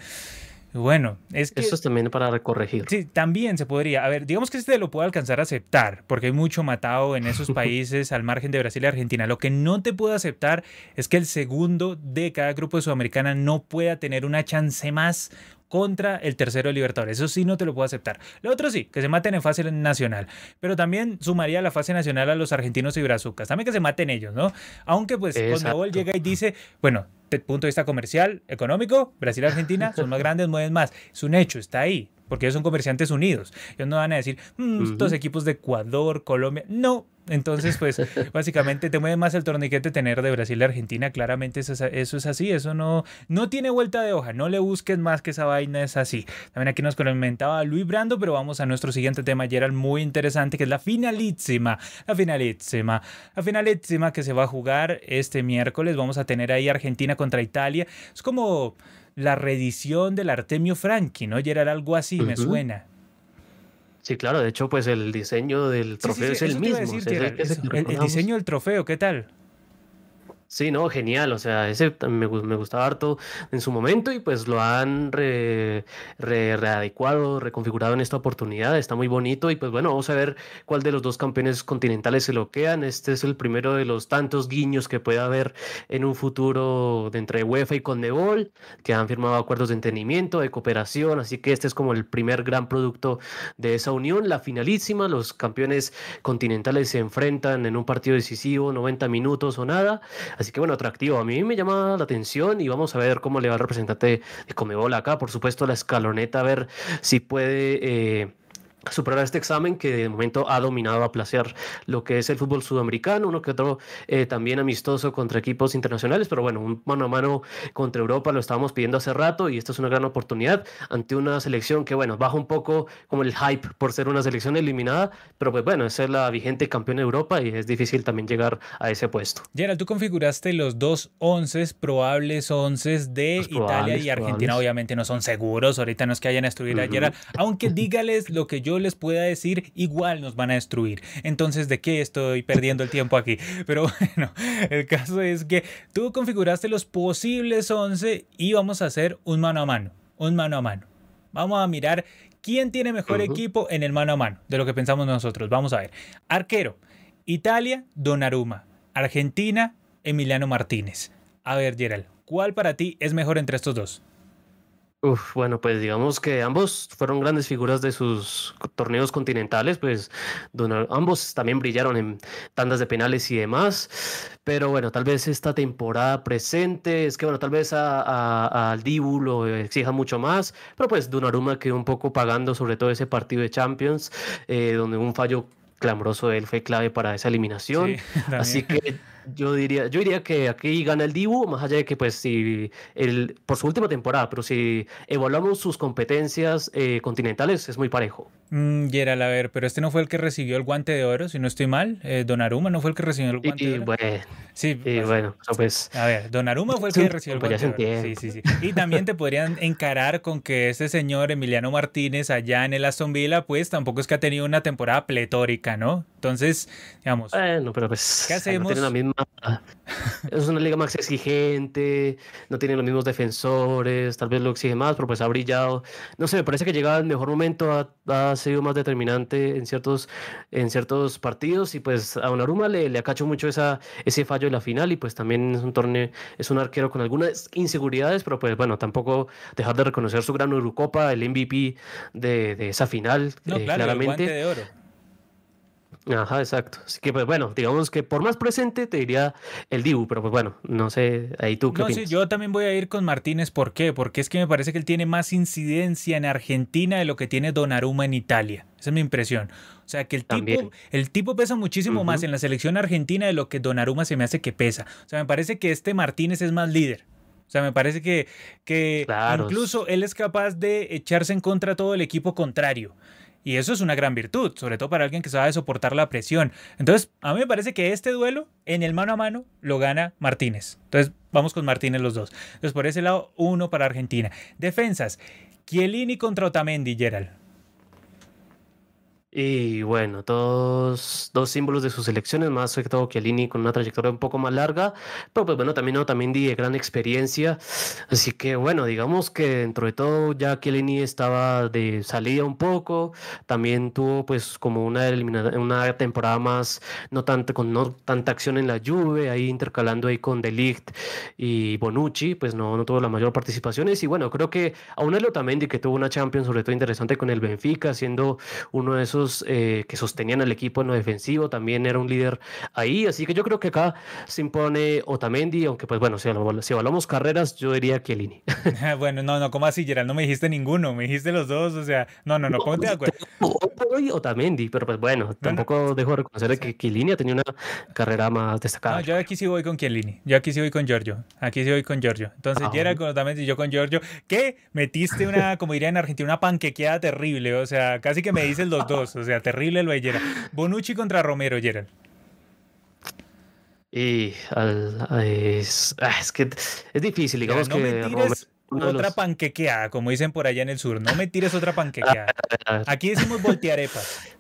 Bueno, es que... Eso es también para corregir. Sí, también se podría. A ver, digamos que este lo puedo alcanzar a aceptar, porque hay mucho matado en esos países al margen de Brasil y Argentina. Lo que no te puedo aceptar es que el segundo de cada grupo de Sudamericana no pueda tener una chance más contra el tercero de Libertadores. Eso sí no te lo puedo aceptar. Lo otro sí, que se maten en fase nacional. Pero también sumaría la fase nacional a los argentinos y brazucas. También que se maten ellos, ¿no? Aunque pues cuando llega y dice, bueno, punto de vista comercial, económico, Brasil y Argentina son más grandes, mueven más. Es un hecho, está ahí, porque ellos son comerciantes unidos. Ellos no van a decir, mm, estos equipos de Ecuador, Colombia. No, entonces, pues básicamente te mueve más el torniquete tener de Brasil y Argentina. Claramente eso es, así, eso no, no tiene vuelta de hoja. No le busques más que esa vaina es así. También aquí nos comentaba Luis Brando, pero vamos a nuestro siguiente tema, Gerald, muy interesante, que es la finalísima. La finalísima. La finalísima que se va a jugar este miércoles. Vamos a tener ahí Argentina contra Italia. Es como la reedición del Artemio Franchi, ¿no? Gerald, algo así, me suena. Sí, claro, de hecho, pues el diseño del trofeo es el mismo. el, diseño del trofeo, ¿qué tal? Sí, no, genial. O sea, ese me, me gustaba harto en su momento y pues lo han re, readecuado, reconfigurado en esta oportunidad. Está muy bonito y pues bueno, vamos a ver cuál de los dos campeones continentales se lo quedan. Este es el primero de los tantos guiños que puede haber en un futuro de entre UEFA y Conmebol, que han firmado acuerdos de entendimiento, de cooperación. Así que este es como el primer gran producto de esa unión. La finalísima, los campeones continentales se enfrentan en un partido decisivo, 90 minutos o nada. Así que bueno, atractivo. A mí me llama la atención y vamos a ver cómo le va el representante de Comebol acá. Por supuesto, la escaloneta, a ver si puede... Eh, superar este examen que de momento ha dominado a placer lo que es el fútbol sudamericano, uno que otro eh, también amistoso contra equipos internacionales, pero bueno, un mano a mano contra Europa lo estábamos pidiendo hace rato y esta es una gran oportunidad ante una selección que bueno, baja un poco como el hype por ser una selección eliminada, pero pues bueno, es la vigente campeón de Europa y es difícil también llegar a ese puesto. Gerald, tú configuraste los dos once probables once de Italia y Argentina, obviamente no son seguros, ahorita no es que hayan a Gerald, aunque dígales lo que yo les pueda decir, igual nos van a destruir. Entonces, ¿de qué estoy perdiendo el tiempo aquí? Pero bueno, el caso es que tú configuraste los posibles 11 y vamos a hacer un mano a mano, un mano a mano. Vamos a mirar quién tiene mejor equipo en el mano a mano de lo que pensamos nosotros. Vamos a ver. Arquero, Italia, Donnarumma. Argentina, Emiliano Martínez. A ver, Gerald, ¿cuál para ti es mejor entre estos dos? Uf, bueno, pues digamos que ambos fueron grandes figuras de sus torneos continentales, pues ambos también brillaron en tandas de penales y demás, pero bueno, tal vez esta temporada presente, es que bueno, tal vez al Dibu lo exija mucho más, pero pues Donnarumma quedó un poco pagando sobre todo ese partido de Champions, eh, donde un fallo clamoroso de él fue clave para esa eliminación, así que yo diría, yo diría que aquí gana el Dibu, más allá de que, pues, si el, por su última temporada, pero si evaluamos sus competencias eh, continentales, es muy parejo. Mm, Gerald, a ver, pero este no fue el que recibió el guante de oro, si no estoy mal. Eh, Aruma no fue el que recibió el guante de oro. Bueno, sí, pues, bueno, pues. A ver, Aruma fue el que recibió el pues guante de oro. Sí, sí, sí. Y también te podrían encarar con que este señor Emiliano Martínez, allá en el Aston Villa, pues tampoco es que ha tenido una temporada pletórica, ¿no? Entonces, digamos. Bueno, pero pues. ¿Qué hacemos? es una liga más exigente, no tiene los mismos defensores, tal vez lo exige más, pero pues ha brillado. No sé, me parece que llegaba el mejor momento, ha, sido más determinante en ciertos, en ciertos partidos y pues a Donnarumma le, le acacho mucho esa, ese fallo en la final y pues también es un torneo, es un arquero con algunas inseguridades, pero pues bueno, tampoco dejar de reconocer su gran Eurocopa, el MVP de, de esa final, no, eh, claro, claramente. de oro. Ajá, exacto. Así que, pues bueno, digamos que por más presente te diría el Dibu, pero pues bueno, no sé, ahí tú qué No, sí, yo también voy a ir con Martínez. ¿Por qué? Porque es que me parece que él tiene más incidencia en Argentina de lo que tiene Donnarumma en Italia. Esa es mi impresión. O sea, que el tipo, el tipo pesa muchísimo más en la selección argentina de lo que Donnarumma se me hace que pesa. O sea, me parece que este Martínez es más líder. O sea, me parece que, que incluso él es capaz de echarse en contra todo el equipo contrario. Y eso es una gran virtud, sobre todo para alguien que sabe soportar la presión. Entonces, a mí me parece que este duelo, en el mano a mano, lo gana Martínez. Entonces, vamos con Martínez los dos. Entonces, por ese lado, uno para Argentina. Defensas, Chiellini contra Otamendi, Gerald. Y bueno, dos, dos símbolos de sus selecciones, más que todo Chiellini con una trayectoria un poco más larga, pero pues bueno, también Otamendi de gran experiencia, así que bueno, digamos que dentro de todo ya Chiellini estaba de salida un poco, también tuvo pues como una, una temporada más, no tanto, con no tanta acción en la Juve, ahí intercalando ahí con Delict y Bonucci, pues no, no tuvo la mayor participación, y bueno, creo que aún el Otamendi que tuvo una Champions sobre todo interesante con el Benfica, siendo uno de esos eh, que sostenían al equipo en lo defensivo, también era un líder ahí, así que yo creo que acá se impone Otamendi, aunque pues bueno, si, si evaluamos carreras, yo diría Chiellini. bueno, no, no, ¿cómo así, Gerald? No me dijiste ninguno, me dijiste los dos, o sea, no, no, no, ponte de acuerdo. Otamendi, pero pues bueno, tampoco dejo de reconocer que Chiellini tenía una carrera más destacada. yo aquí sí voy con Chiellini, yo aquí sí voy con Giorgio, aquí sí voy con Giorgio. Entonces, ah, Gerald con Otamendi y yo con Giorgio, ¿qué? Metiste una, como diría en Argentina, una panquequeada terrible, o sea, casi que me dices los dos. O sea, terrible lo de Gerald. Bonucci contra Romero, Gerald. Y es, ah, es, que es difícil, digamos no que. Me tires otra panquequeada, como dicen por allá en el sur. No me tires otra panquequeada. Aquí decimos voltearepas.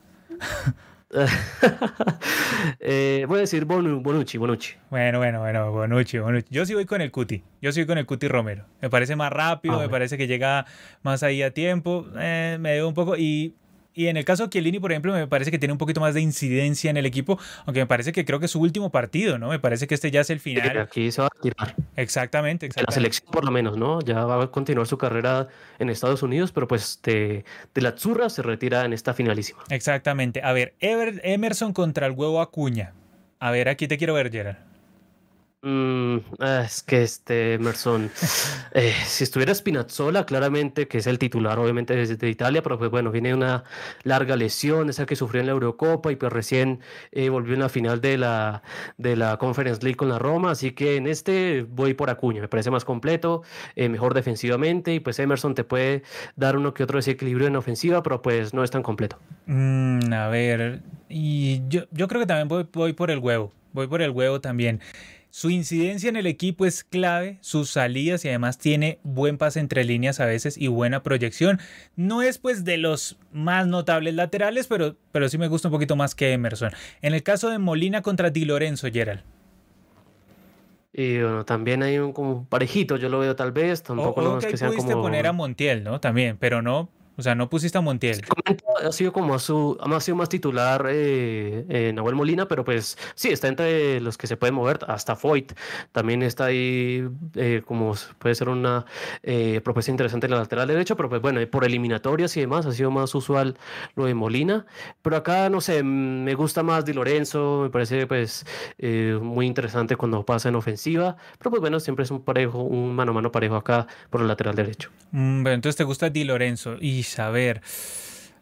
eh, voy a decir Bonucci, Bonucci. Bueno, bueno, bueno, Bonucci, Bonucci. Yo sí voy con el Cuti. Yo sí voy con el Cuti Romero. Me parece más rápido, ah, me parece que llega más ahí a tiempo. Eh, me debo un poco. Y y en el caso de Chiellini, por ejemplo, me parece que tiene un poquito más de incidencia en el equipo, aunque me parece que creo que es su último partido, ¿no? Me parece que este ya es el final. Aquí se va a tirar. Exactamente, exactamente. la selección por lo menos, ¿no? Ya va a continuar su carrera en Estados Unidos, pero pues de, de la Zurra se retira en esta finalísima. Exactamente. A ver, Emerson contra el huevo Acuña. A ver, aquí te quiero ver, Gerard. Mm, ah, es que este Emerson, eh, si estuviera Spinazzola, claramente que es el titular, obviamente desde Italia, pero pues bueno, viene una larga lesión, esa que sufrió en la Eurocopa y pues recién eh, volvió en la final de la, de la Conference League con la Roma, así que en este voy por Acuña, me parece más completo, eh, mejor defensivamente y pues Emerson te puede dar uno que otro desequilibrio en ofensiva, pero pues no es tan completo. Mm, a ver, y yo, yo creo que también voy, voy por el huevo, voy por el huevo también. Su incidencia en el equipo es clave, sus salidas y además tiene buen pase entre líneas a veces y buena proyección. No es pues de los más notables laterales, pero, pero sí me gusta un poquito más que Emerson. En el caso de Molina contra Di Lorenzo, Gerald. Y bueno, también hay un como parejito, yo lo veo tal vez, tampoco no es que sean como... poner a Montiel, ¿no? También, pero no, o sea, no pusiste a Montiel. Ha sido como su, ha sido más titular eh, eh, Nahuel Molina, pero pues sí, está entre los que se pueden mover, hasta Foyt también está ahí eh, como puede ser una eh, propuesta interesante en la lateral derecho, pero pues bueno, por eliminatorias y demás ha sido más usual lo de Molina, pero acá no sé, me gusta más Di Lorenzo, me parece pues muy interesante cuando pasa en ofensiva, pero pues bueno, siempre es un parejo, un mano a mano parejo acá por el lateral derecho. Mm, entonces te gusta Di Lorenzo y a ver.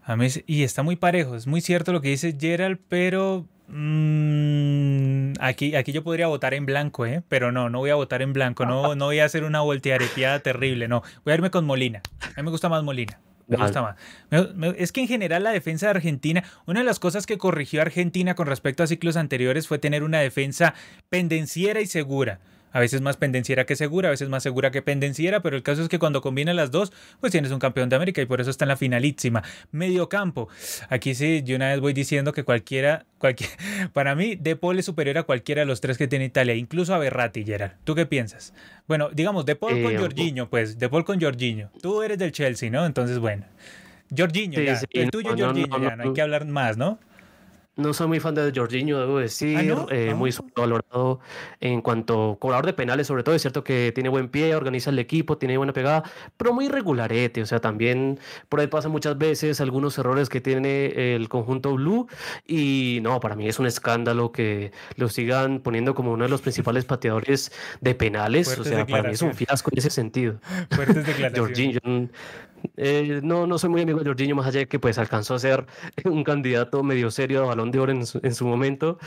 A mí, y está muy parejo, es muy cierto lo que dice Gerald, pero mm, aquí, aquí yo podría votar en blanco, ¿eh? pero no, no voy a votar en blanco, no, no voy a hacer una voltearepiada terrible, no. Voy a irme con Molina. A mí me gusta más Molina. Me gusta más. es que en general la defensa de Argentina, una de las cosas que corrigió Argentina con respecto a ciclos anteriores fue tener una defensa pendenciera y segura a veces más pendenciera que segura, a veces más segura que pendenciera, pero el caso es que cuando combina las dos, pues tienes un campeón de América y por eso está en la finalísima. Medio campo. Aquí sí, yo una vez voy diciendo que cualquiera, cualquier, para mí, De Paul es superior a cualquiera de los tres que tiene Italia, incluso a Berratti, Gerard. ¿Tú qué piensas? Bueno, digamos, De Paul con eh, Jorginho, pues, De Paul con Jorginho. Tú eres del Chelsea, ¿no? Entonces, bueno. Jorginho, ya. el tuyo, Jorginho, ya. No hay que hablar más, ¿no? No soy muy fan de Jorginho, debo decir, ¿Ah, eh, ah. muy valorado en cuanto a cobrador de penales, sobre todo es cierto que tiene buen pie, organiza el equipo, tiene buena pegada, pero muy regularete, o sea, también por ahí pasa muchas veces algunos errores que tiene el conjunto blue y no, para mí es un escándalo que lo sigan poniendo como uno de los principales pateadores de penales, o sea, para mí es un fiasco en ese sentido. Fuertes declaraciones. Jorginho, eh, no, no soy muy amigo de Jorginho, más allá de que pues alcanzó a ser un candidato medio serio a balón de oro en su, momento,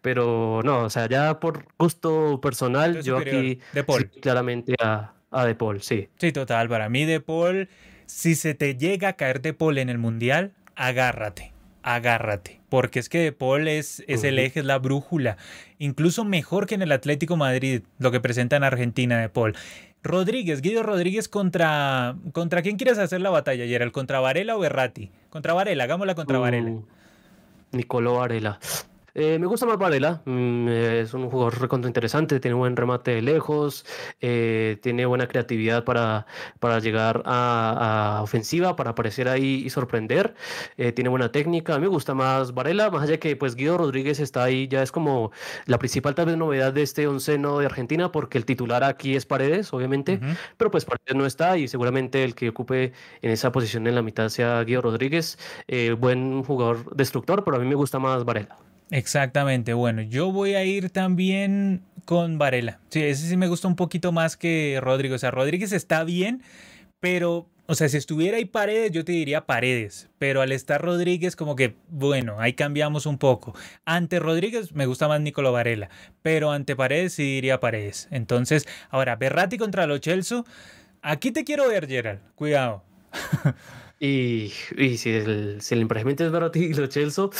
pero no, o sea, ya por gusto personal, yo aquí de Paul. claramente a, a De Paul, sí. Sí, total, para mí De Paul, si se te llega a caer De Paul en el Mundial, agárrate, agárrate. Porque es que De Paul es, es el eje, es la brújula. Incluso mejor que en el Atlético Madrid, lo que presenta en Argentina De Paul. Rodríguez, Guido Rodríguez contra. ¿Contra quién quieres hacer la batalla, Gerald? ¿Contra Varela o Berratti? Contra Varela, hagámosla contra Varela. Uh, Nicolò Varela. Eh, me gusta más Varela, mm, es un jugador recontra interesante, tiene buen remate de lejos, eh, tiene buena creatividad para, para llegar a, ofensiva, para aparecer ahí y sorprender, eh, tiene buena técnica. A mí me gusta más Varela, más allá que pues Guido Rodríguez está ahí, ya es como la principal tal vez novedad de este onceno de Argentina, porque el titular aquí es Paredes, obviamente, pero pues Paredes no está y seguramente el que ocupe en esa posición en la mitad sea Guido Rodríguez, buen jugador destructor, pero a mí me gusta más Varela. Exactamente, bueno, yo voy a ir también con Varela. Sí, ese sí me gusta un poquito más que Rodríguez. O sea, Rodríguez está bien, pero, o sea, si estuviera ahí Paredes, yo te diría Paredes. Pero al estar Rodríguez, como que, bueno, ahí cambiamos un poco. Ante Rodríguez me gusta más Nicolo Varela, pero ante Paredes sí diría Paredes. Entonces, ahora, Berratti contra Lo Celso. Aquí te quiero ver, Gerald. Cuidado. Y, y si, el, si el es Berratti y Lo Celso,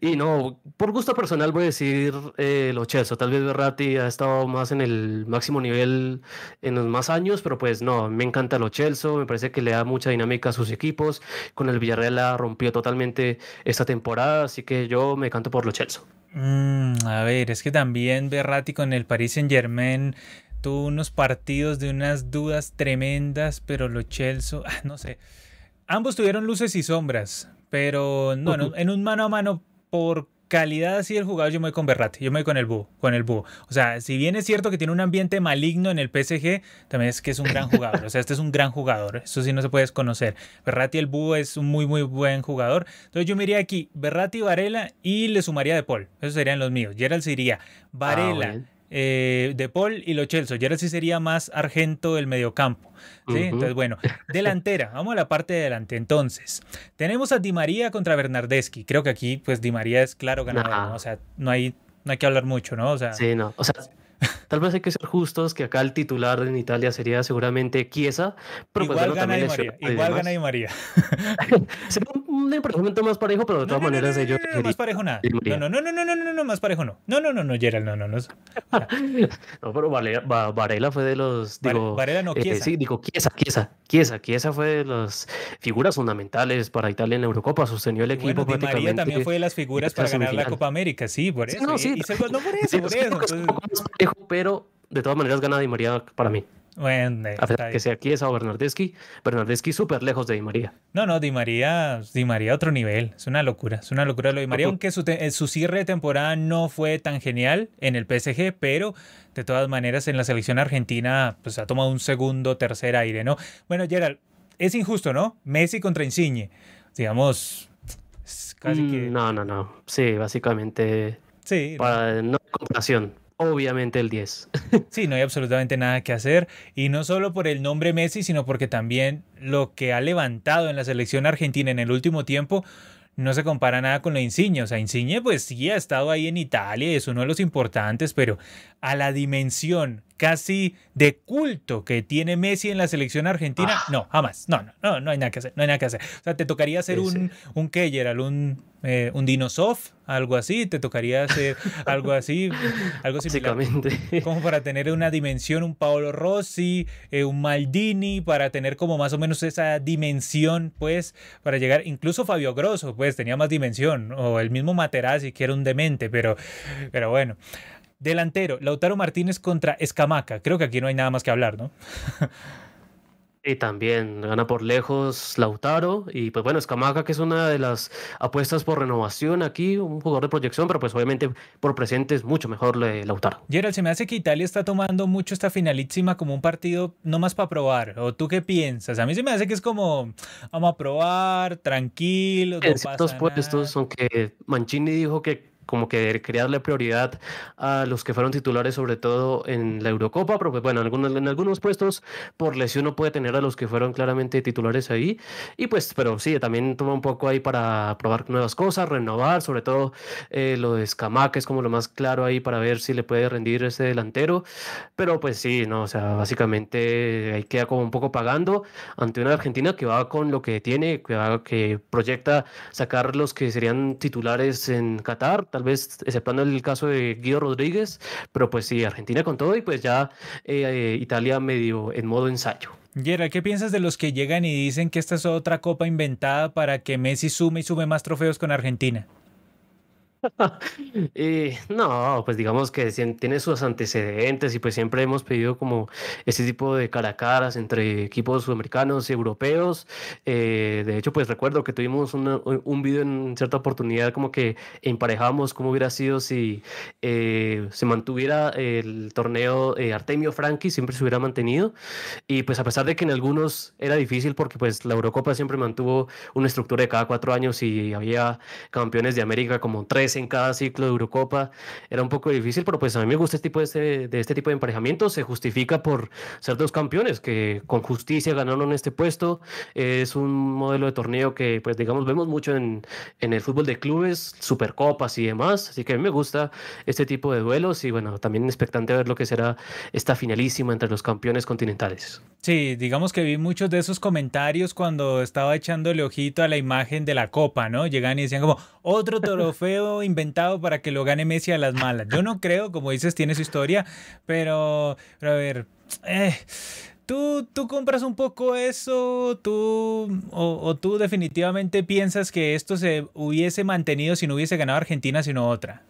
y no, por gusto personal voy a decir eh, lo Chelsea. Tal vez Berratti ha estado más en el máximo nivel en los más años, pero pues no, me encanta lo Chelsea. Me parece que le da mucha dinámica a sus equipos. Con el Villarreal la rompió totalmente esta temporada, así que yo me canto por lo Chelsea. Mm, a ver, es que también Berratti con el Paris Saint Germain tuvo unos partidos de unas dudas tremendas, pero lo Chelsea, ah, no sé. Ambos tuvieron luces y sombras, pero no, en un mano a mano por calidad así del jugador, yo me voy con Berratti, yo me voy con el búho, con el búho. O sea, si bien es cierto que tiene un ambiente maligno en el PSG, también es que es un gran jugador. O sea, este es un gran jugador, eso sí no se puede desconocer. Berratti el búho es un muy muy buen jugador. Entonces yo me iría aquí, Berratti, Varela y le sumaría De Paul. Esos serían los míos. Gerald se iría Varela. Ah, eh, de Paul y Lo Celso. Y ahora sí sería más Argento el mediocampo. ¿sí? Entonces, bueno, delantera. Vamos a la parte de delante. Entonces, tenemos a Di María contra Bernardeschi. Creo que aquí, pues, Di María es claro ganador. O sea, no hay, no hay que hablar mucho, ¿no? O sea, sí, no. O sea, Tal vez hay que ser justos, que acá el titular en Italia sería seguramente Chiesa, pero pues igual gana Di María, igual gana Di María. sería un emparejamiento más parejo, pero de todas maneras ellos no, más parejo nada. No, no, no, no, no, no, no, no, más parejo no. No, no, no, no, Gerald, no, no, no. no, pero Varela, fue de los digo, Varela no, Chiesa. Eh, sí, digo Chiesa, Chiesa, Chiesa, Chiesa fue de las figuras fundamentales para Italia en la Eurocopa, sostenió el equipo bueno, Di María también fue de las figuras para ganar la Copa América, sí, por eso. no, sí, y, y, no por eso, por eso. Pero de todas maneras gana Di María para mí. Bueno, a pesar que sea Chiesa o Bernardeschi, Bernardeschi súper lejos de Di María. No, no, Di María, Di María otro nivel, es una locura, es una locura lo de Di María, aunque su, eh, su cierre de temporada no fue tan genial en el PSG, pero de todas maneras en la selección argentina pues ha tomado un segundo, tercer aire, ¿no? Bueno, Gerald, es injusto, ¿no? Messi contra Insigne, digamos, casi que... Mm, no, no, no, sí, básicamente... Sí. Para, no comparación obviamente el 10. Sí, no hay absolutamente nada que hacer. Y no solo por el nombre Messi, sino porque también lo que ha levantado en la selección argentina en el último tiempo no se compara nada con la Insigne. O sea, Insigne pues sí ha estado ahí en Italia, es uno de los importantes, pero a la dimensión casi de culto que tiene Messi en la selección argentina, ah. no, jamás. No, no, no, no hay nada que hacer, no hay nada que hacer. O sea, te tocaría hacer un, un Keyer, un, eh, un Dinosoft, algo así, te tocaría hacer algo así, algo similar. Como para tener una dimensión, un Paolo Rossi, eh, un Maldini, para tener como más o menos esa dimensión, pues, para llegar, incluso Fabio Grosso, pues, tenía más dimensión, o el mismo Materazzi, que era un demente, pero, pero bueno. Delantero, Lautaro Martínez contra Escamaca. Creo que aquí no hay nada más que hablar, ¿no? Y también gana por lejos Lautaro. Y pues bueno, Escamaca, que es una de las apuestas por renovación aquí, un jugador de proyección, pero pues obviamente por presente es mucho mejor Lautaro. Gerald, se me hace que Italia está tomando mucho esta finalísima como un partido no más para probar. ¿O tú qué piensas? A mí se me hace que es como, vamos a probar, tranquilo. En ciertos puestos, aunque Mancini dijo que como que quería darle prioridad a los que fueron titulares, sobre todo en la Eurocopa, pero pues bueno, en algunos, en algunos puestos por lesión no puede tener a los que fueron claramente titulares ahí. Y pues, pero sí, también toma un poco ahí para probar nuevas cosas, renovar, sobre todo eh, lo de Escamá, que es como lo más claro ahí para ver si le puede rendir ese delantero. Pero pues sí, no, o sea, básicamente ahí queda como un poco pagando ante una Argentina que va con lo que tiene, que, va, que proyecta sacar los que serían titulares en Qatar tal vez exceptuando el caso de Guido Rodríguez, pero pues sí, Argentina con todo y pues ya eh, Italia medio en modo ensayo. Gerard, ¿qué piensas de los que llegan y dicen que esta es otra copa inventada para que Messi sume y sume más trofeos con Argentina? Eh, no, pues digamos que tiene sus antecedentes y pues siempre hemos pedido como ese tipo de cara a caras entre equipos sudamericanos y europeos. Eh, de hecho, pues recuerdo que tuvimos un video en cierta oportunidad como que emparejamos cómo hubiera sido si eh, se mantuviera el torneo Artemio Franchi, siempre se hubiera mantenido. Y pues a pesar de que en algunos era difícil porque pues la Eurocopa siempre mantuvo una estructura de cada cuatro años y había campeones de América como tres en cada ciclo de Eurocopa. Era un poco difícil, pero pues a mí me gusta este tipo de, este, de este tipo de emparejamiento. Se justifica por ser dos campeones que con justicia ganaron este puesto. Es un modelo de torneo que, pues digamos, vemos mucho en, en el fútbol de clubes, supercopas y demás. Así que a mí me gusta este tipo de duelos y bueno, también expectante a ver lo que será esta finalísima entre los campeones continentales. Sí, digamos que vi muchos de esos comentarios cuando estaba echándole ojito a la imagen de la copa, ¿no? Llegan y decían como otro trofeo inventado para que lo gane Messi a las malas. Yo no creo, como dices, tiene su historia, pero, a ver, eh, ¿tú, ¿tú compras un poco eso? ¿Tú, o tú definitivamente piensas que esto se hubiese mantenido si no hubiese ganado Argentina, sino otra?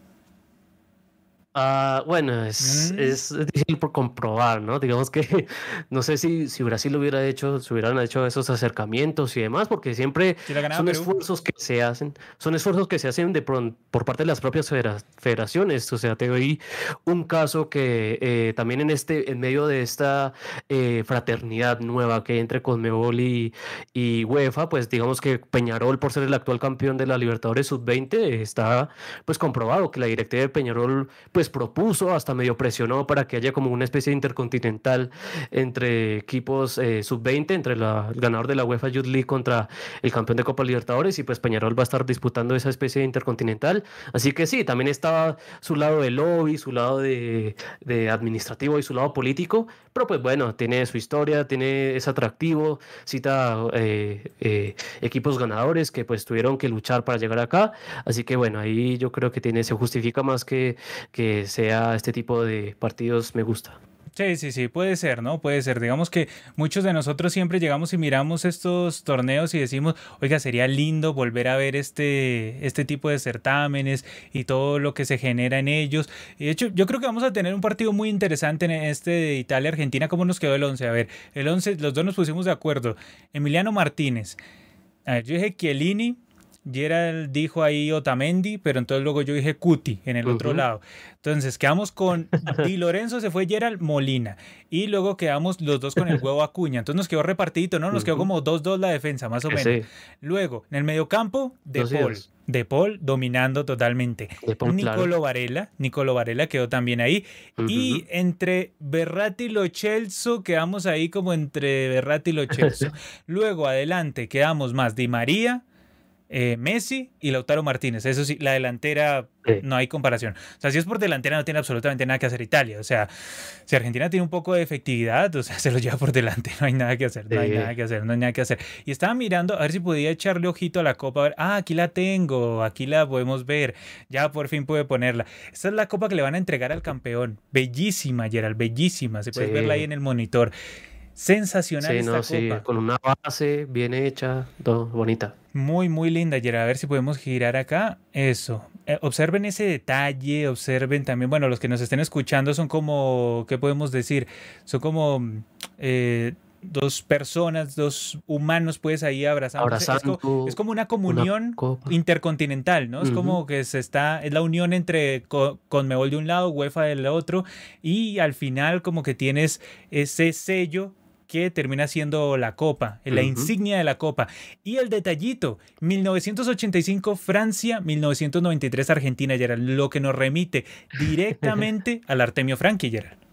Ah, bueno, es, mm. es, difícil por comprobar, ¿no? Digamos que no sé si, si Brasil hubiera hecho, si hubieran hecho esos acercamientos y demás, porque siempre son esfuerzos que se hacen, son esfuerzos que se hacen de por parte de las propias federaciones. O sea, te doy un caso que eh, también en este, en medio de esta eh, fraternidad nueva que hay entre Conmebol y, y UEFA, pues digamos que Peñarol, por ser el actual campeón de la Libertadores Sub-20, está pues comprobado que la directiva de Peñarol pues, pues propuso, hasta medio presionó para que haya como una especie de intercontinental entre equipos eh, sub-20, entre el ganador de la UEFA Youth League contra el campeón de Copa Libertadores y pues Peñarol va a estar disputando esa especie de intercontinental. Así que sí, también estaba su lado de lobby, su lado de, administrativo y su lado político, pero pues bueno, tiene su historia, tiene ese atractivo, cita eh, eh, equipos ganadores que pues tuvieron que luchar para llegar acá. Así que bueno, ahí yo creo que tiene, se justifica más que sea este tipo de partidos me gusta. Sí, sí, sí, puede ser, ¿no? Puede ser. Digamos que muchos de nosotros siempre llegamos y miramos estos torneos y decimos, oiga, sería lindo volver a ver este, este tipo de certámenes y todo lo que se genera en ellos. Y de hecho, yo creo que vamos a tener un partido muy interesante en este de Italia-Argentina. ¿Cómo nos quedó el 11? A ver, el 11, los dos nos pusimos de acuerdo. Emiliano Martínez. Yo dije Chiellini, Gerald dijo ahí Otamendi, pero entonces luego yo dije Cuti en el otro lado. Entonces quedamos con Di Lorenzo, se fue Gerald Molina. Y luego quedamos los dos con el huevo Acuña. Entonces nos quedó repartidito, ¿no? Nos quedó como 2-2 la defensa, más o menos. Luego, en el mediocampo, De Paul. De Paul dominando totalmente. Nicolo Varela, Nicolo Varela quedó también ahí. Y entre Berratti y Lo Celso, quedamos ahí como entre Berratti y Lo Celso. Luego, adelante, quedamos más Di María, eh, Messi y Lautaro Martínez. Eso sí, la delantera no hay comparación. O sea, si es por delantera no tiene absolutamente nada que hacer Italia. O sea, si Argentina tiene un poco de efectividad, o sea, se lo lleva por delante. No hay nada que hacer, no hay nada que hacer, no hay nada que hacer. Y estaba mirando a ver si podía echarle ojito a la copa. A ver, ah, aquí la tengo, aquí la podemos ver. Ya por fin puede ponerla. Esta es la copa que le van a entregar al campeón. Bellísima, Gerald, bellísima. Se puede verla ahí en el monitor. Sensacional esta copa. Sí, con una base bien hecha, todo bonita. Muy, muy linda, Yera. A ver si podemos girar acá. Eso. Eh, observen ese detalle, observen también, bueno, los que nos estén escuchando son como, ¿qué podemos decir? Son como eh, dos personas, dos humanos, pues ahí abrazando. Es, como una comunión intercontinental, ¿no? Es como que se está, es la unión entre Conmebol de un lado, UEFA del otro, y al final como que tienes ese sello que termina siendo la copa, la insignia de la copa. Y el detallito, 1985 Francia, 1993 Argentina, Gerald, lo que nos remite directamente al Artemio Franchi, Gerald.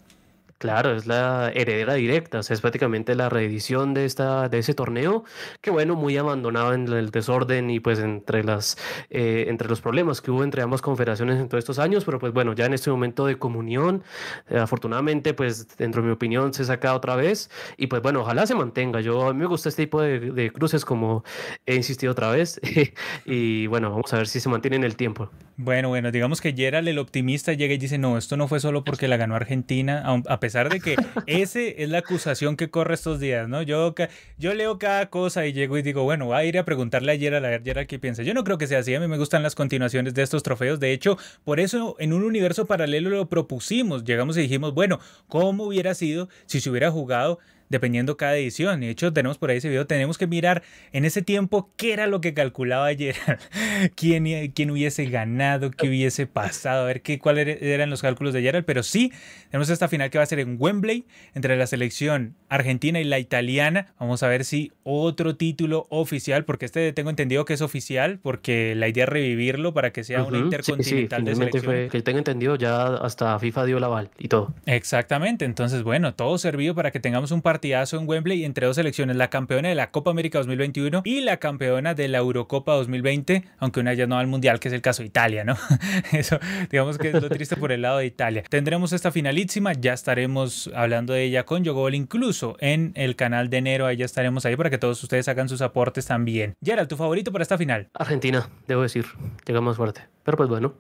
Claro, es la heredera directa, o sea, es prácticamente la reedición de, esta, de ese torneo, que bueno, muy abandonado en el desorden y pues entre, las, eh, entre los problemas que hubo entre ambas confederaciones en todos estos años, pero pues bueno, ya en este momento de comunión, eh, afortunadamente pues dentro de mi opinión se saca otra vez y pues bueno, ojalá se mantenga, yo a mí me gusta este tipo de, cruces como he insistido otra vez y bueno, vamos a ver si se mantiene en el tiempo. Bueno, bueno, digamos que Gerald el optimista llega y dice, no, esto no fue solo porque la ganó Argentina, a pesar de que ese es la acusación que corre estos días, ¿no? Yo, yo leo cada cosa y llego y digo, bueno, voy a ir a preguntarle a Gerald a ver Gerald qué piensa. Yo no creo que sea así, a mí me gustan las continuaciones de estos trofeos, de hecho, por eso en un universo paralelo lo propusimos, llegamos y dijimos, bueno, ¿cómo hubiera sido si se hubiera jugado dependiendo cada edición. De hecho, tenemos por ahí ese video, tenemos que mirar en ese tiempo qué era lo que calculaba ayer, quién, quién hubiese ganado, qué hubiese pasado, a ver qué, cuáles eran los cálculos de Gerald. Pero sí, tenemos esta final que va a ser en Wembley entre la selección argentina y la italiana. Vamos a ver si otro título oficial, porque este tengo entendido que es oficial, porque la idea es revivirlo para que sea una intercontinental de selección. que tengo entendido, ya hasta FIFA dio la aval y todo. Exactamente, entonces bueno, todo servido para que tengamos un par partidazo en Wembley entre dos selecciones, la campeona de la Copa América 2021 y la campeona de la Eurocopa 2020, aunque una ya no va al Mundial, que es el caso de Italia, ¿no? Eso, digamos que es lo triste por el lado de Italia. Tendremos esta finalísima, ya estaremos hablando de ella con Yogol, incluso en el canal de enero, ahí ya estaremos ahí para que todos ustedes hagan sus aportes también. Gerald, ¿tu favorito para esta final? Argentina, debo decir, llega más fuerte, pero pues bueno.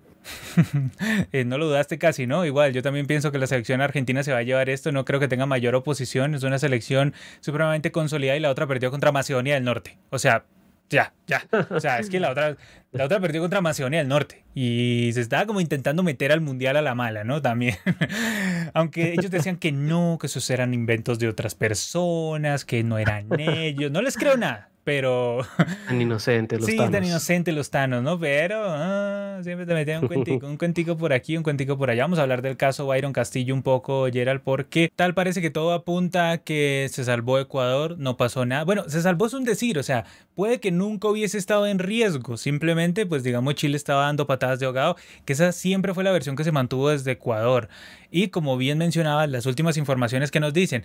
Eh, no lo dudaste casi, ¿no? Igual, yo también pienso que la selección argentina se va a llevar esto, no creo que tenga mayor oposición, es una selección supremamente consolidada y la otra perdió contra Macedonia del Norte. O sea, ya, ya. O sea, es que la otra, la otra perdió contra Macedonia del Norte y se estaba como intentando meter al mundial a la mala, ¿no? También. Aunque ellos decían que no, que esos eran inventos de otras personas, que no eran ellos. No les creo nada pero... Tan inocentes los sí, tan inocentes los tanos, ¿no? Pero ah, siempre te metían un cuentico, un cuentico por aquí, un cuentico por allá. Vamos a hablar del caso Byron Castillo un poco, Gerald, porque tal parece que todo apunta a que se salvó Ecuador, no pasó nada. Bueno, se salvó es un decir, o sea, puede que nunca hubiese estado en riesgo, simplemente, pues digamos, Chile estaba dando patadas de ahogado, que esa siempre fue la versión que se mantuvo desde Ecuador. Y como bien mencionaba, las últimas informaciones que nos dicen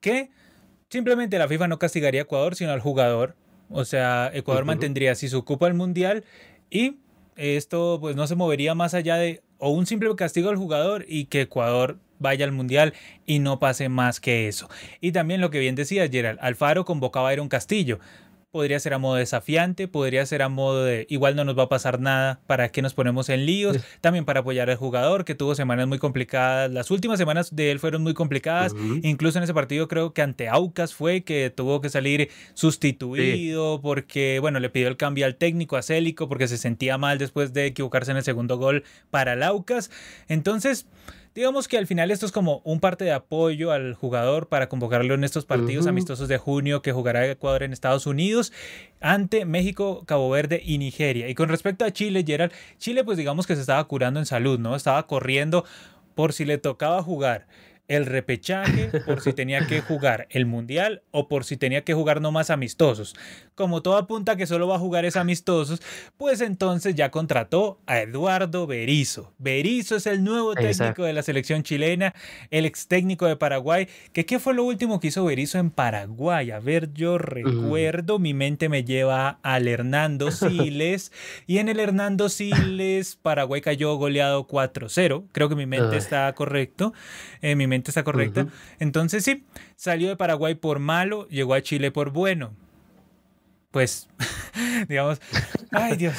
que... Simplemente la FIFA no castigaría a Ecuador, sino al jugador o sea, Ecuador mantendría si se ocupa el mundial y esto pues no se movería más allá de o un simple castigo al jugador y que Ecuador vaya al mundial y no pase más que eso. Y también lo que bien decía Gerald, Alfaro convocaba a Iron Castillo podría ser a modo desafiante, podría ser a modo de igual no nos va a pasar nada, ¿para qué nos ponemos en líos? También para apoyar al jugador que tuvo semanas muy complicadas, las últimas semanas de él fueron muy complicadas, incluso en ese partido creo que ante Aucas fue que tuvo que salir sustituido porque, bueno, le pidió el cambio al técnico, a Célico, porque se sentía mal después de equivocarse en el segundo gol para el Aucas. Entonces... Digamos que al final esto es como un parte de apoyo al jugador para convocarlo en estos partidos amistosos de junio que jugará Ecuador en Estados Unidos ante México, Cabo Verde y Nigeria. Y con respecto a Chile, Gerald, Chile pues digamos que se estaba curando en salud, ¿no? Estaba corriendo por si le tocaba jugar el repechaje por si tenía que jugar el mundial o por si tenía que jugar no más amistosos. Como todo apunta que solo va a jugar es amistosos, pues entonces ya contrató a Eduardo Berizo. Berizo es el nuevo técnico de la selección chilena, el ex técnico de Paraguay. ¿Qué, ¿Qué fue lo último que hizo Berizo en Paraguay? A ver, yo recuerdo, mi mente me lleva al Hernando Siles y en el Hernando Siles Paraguay cayó goleado 4-0. Creo que mi mente está correcto. Eh, mi está correcta. Entonces sí, salió de Paraguay por malo, llegó a Chile por bueno. Pues, digamos, ay Dios.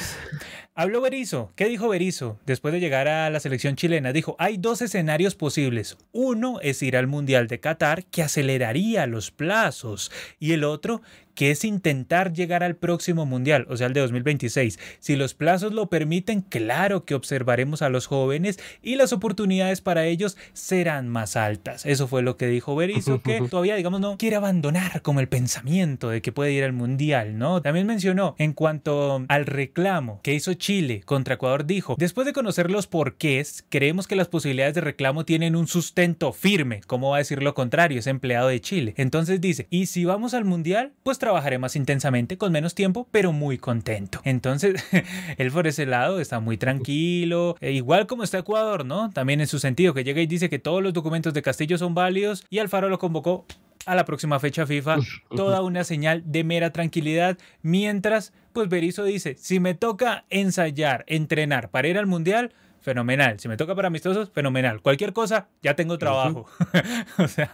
Habló Berizo. ¿Qué dijo Berizo después de llegar a la selección chilena? Dijo, hay dos escenarios posibles. Uno es ir al Mundial de Qatar, que aceleraría los plazos. Y el otro, que es intentar llegar al próximo mundial, o sea, el de 2026. Si los plazos lo permiten, claro que observaremos a los jóvenes y las oportunidades para ellos serán más altas. Eso fue lo que dijo Berizzo, que todavía, digamos, no quiere abandonar como el pensamiento de que puede ir al mundial, ¿no? También mencionó en cuanto al reclamo que hizo Chile contra Ecuador, dijo, después de conocer los porqués, creemos que las posibilidades de reclamo tienen un sustento firme. ¿Cómo va a decir lo contrario? Es empleado de Chile. Entonces dice, y si vamos al mundial, pues trabajaré más intensamente, con menos tiempo, pero muy contento. Entonces, él por ese lado está muy tranquilo, e igual como está Ecuador, ¿no? También en su sentido, que llega y dice que todos los documentos de Castillo son válidos y Alfaro lo convocó a la próxima fecha FIFA, toda una señal de mera tranquilidad, mientras pues Berizzo dice, si me toca ensayar, entrenar para ir al Mundial, fenomenal. Si me toca para amistosos, fenomenal. Cualquier cosa, ya tengo trabajo. o sea.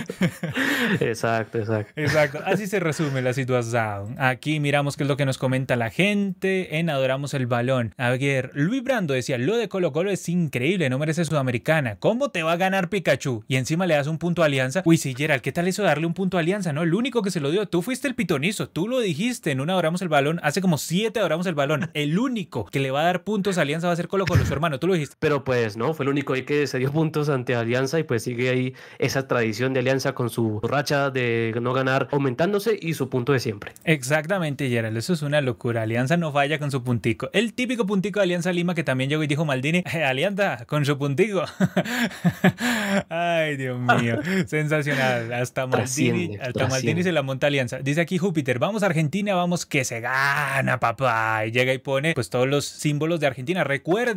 exacto, exacto. Exacto. Así se resume la situación. Aquí miramos qué es lo que nos comenta la gente en Adoramos el Balón. A ver, Luis Brando decía, lo de Colo Colo es increíble, no merece Sudamericana. ¿Cómo te va a ganar Pikachu? Y encima le das un punto a Alianza. Uy, sí, Gerald, ¿qué tal eso darle un punto a Alianza? No, el único que se lo dio, tú fuiste el pitonizo, tú lo dijiste en un Adoramos el Balón, hace como siete Adoramos el Balón. El único que le va a dar puntos a Alianza va a ser Colo Colo, su hermano, tú lo dijiste. Pero pues no, fue el único ahí que se dio puntos ante Alianza y pues sigue ahí esa tradición de Alianza con su racha de no ganar aumentándose y su punto de siempre. Exactamente, Gerald, eso es una locura. Alianza no falla con su puntico. El típico puntico de Alianza Lima que también llegó y dijo Maldini, eh, Alianza con su puntico. Ay, Dios mío, sensacional. Hasta Maldini, hasta Maldini se la monta Alianza. Dice aquí Júpiter, vamos a Argentina, vamos que se gana, papá. Y llega y pone pues todos los símbolos de Argentina.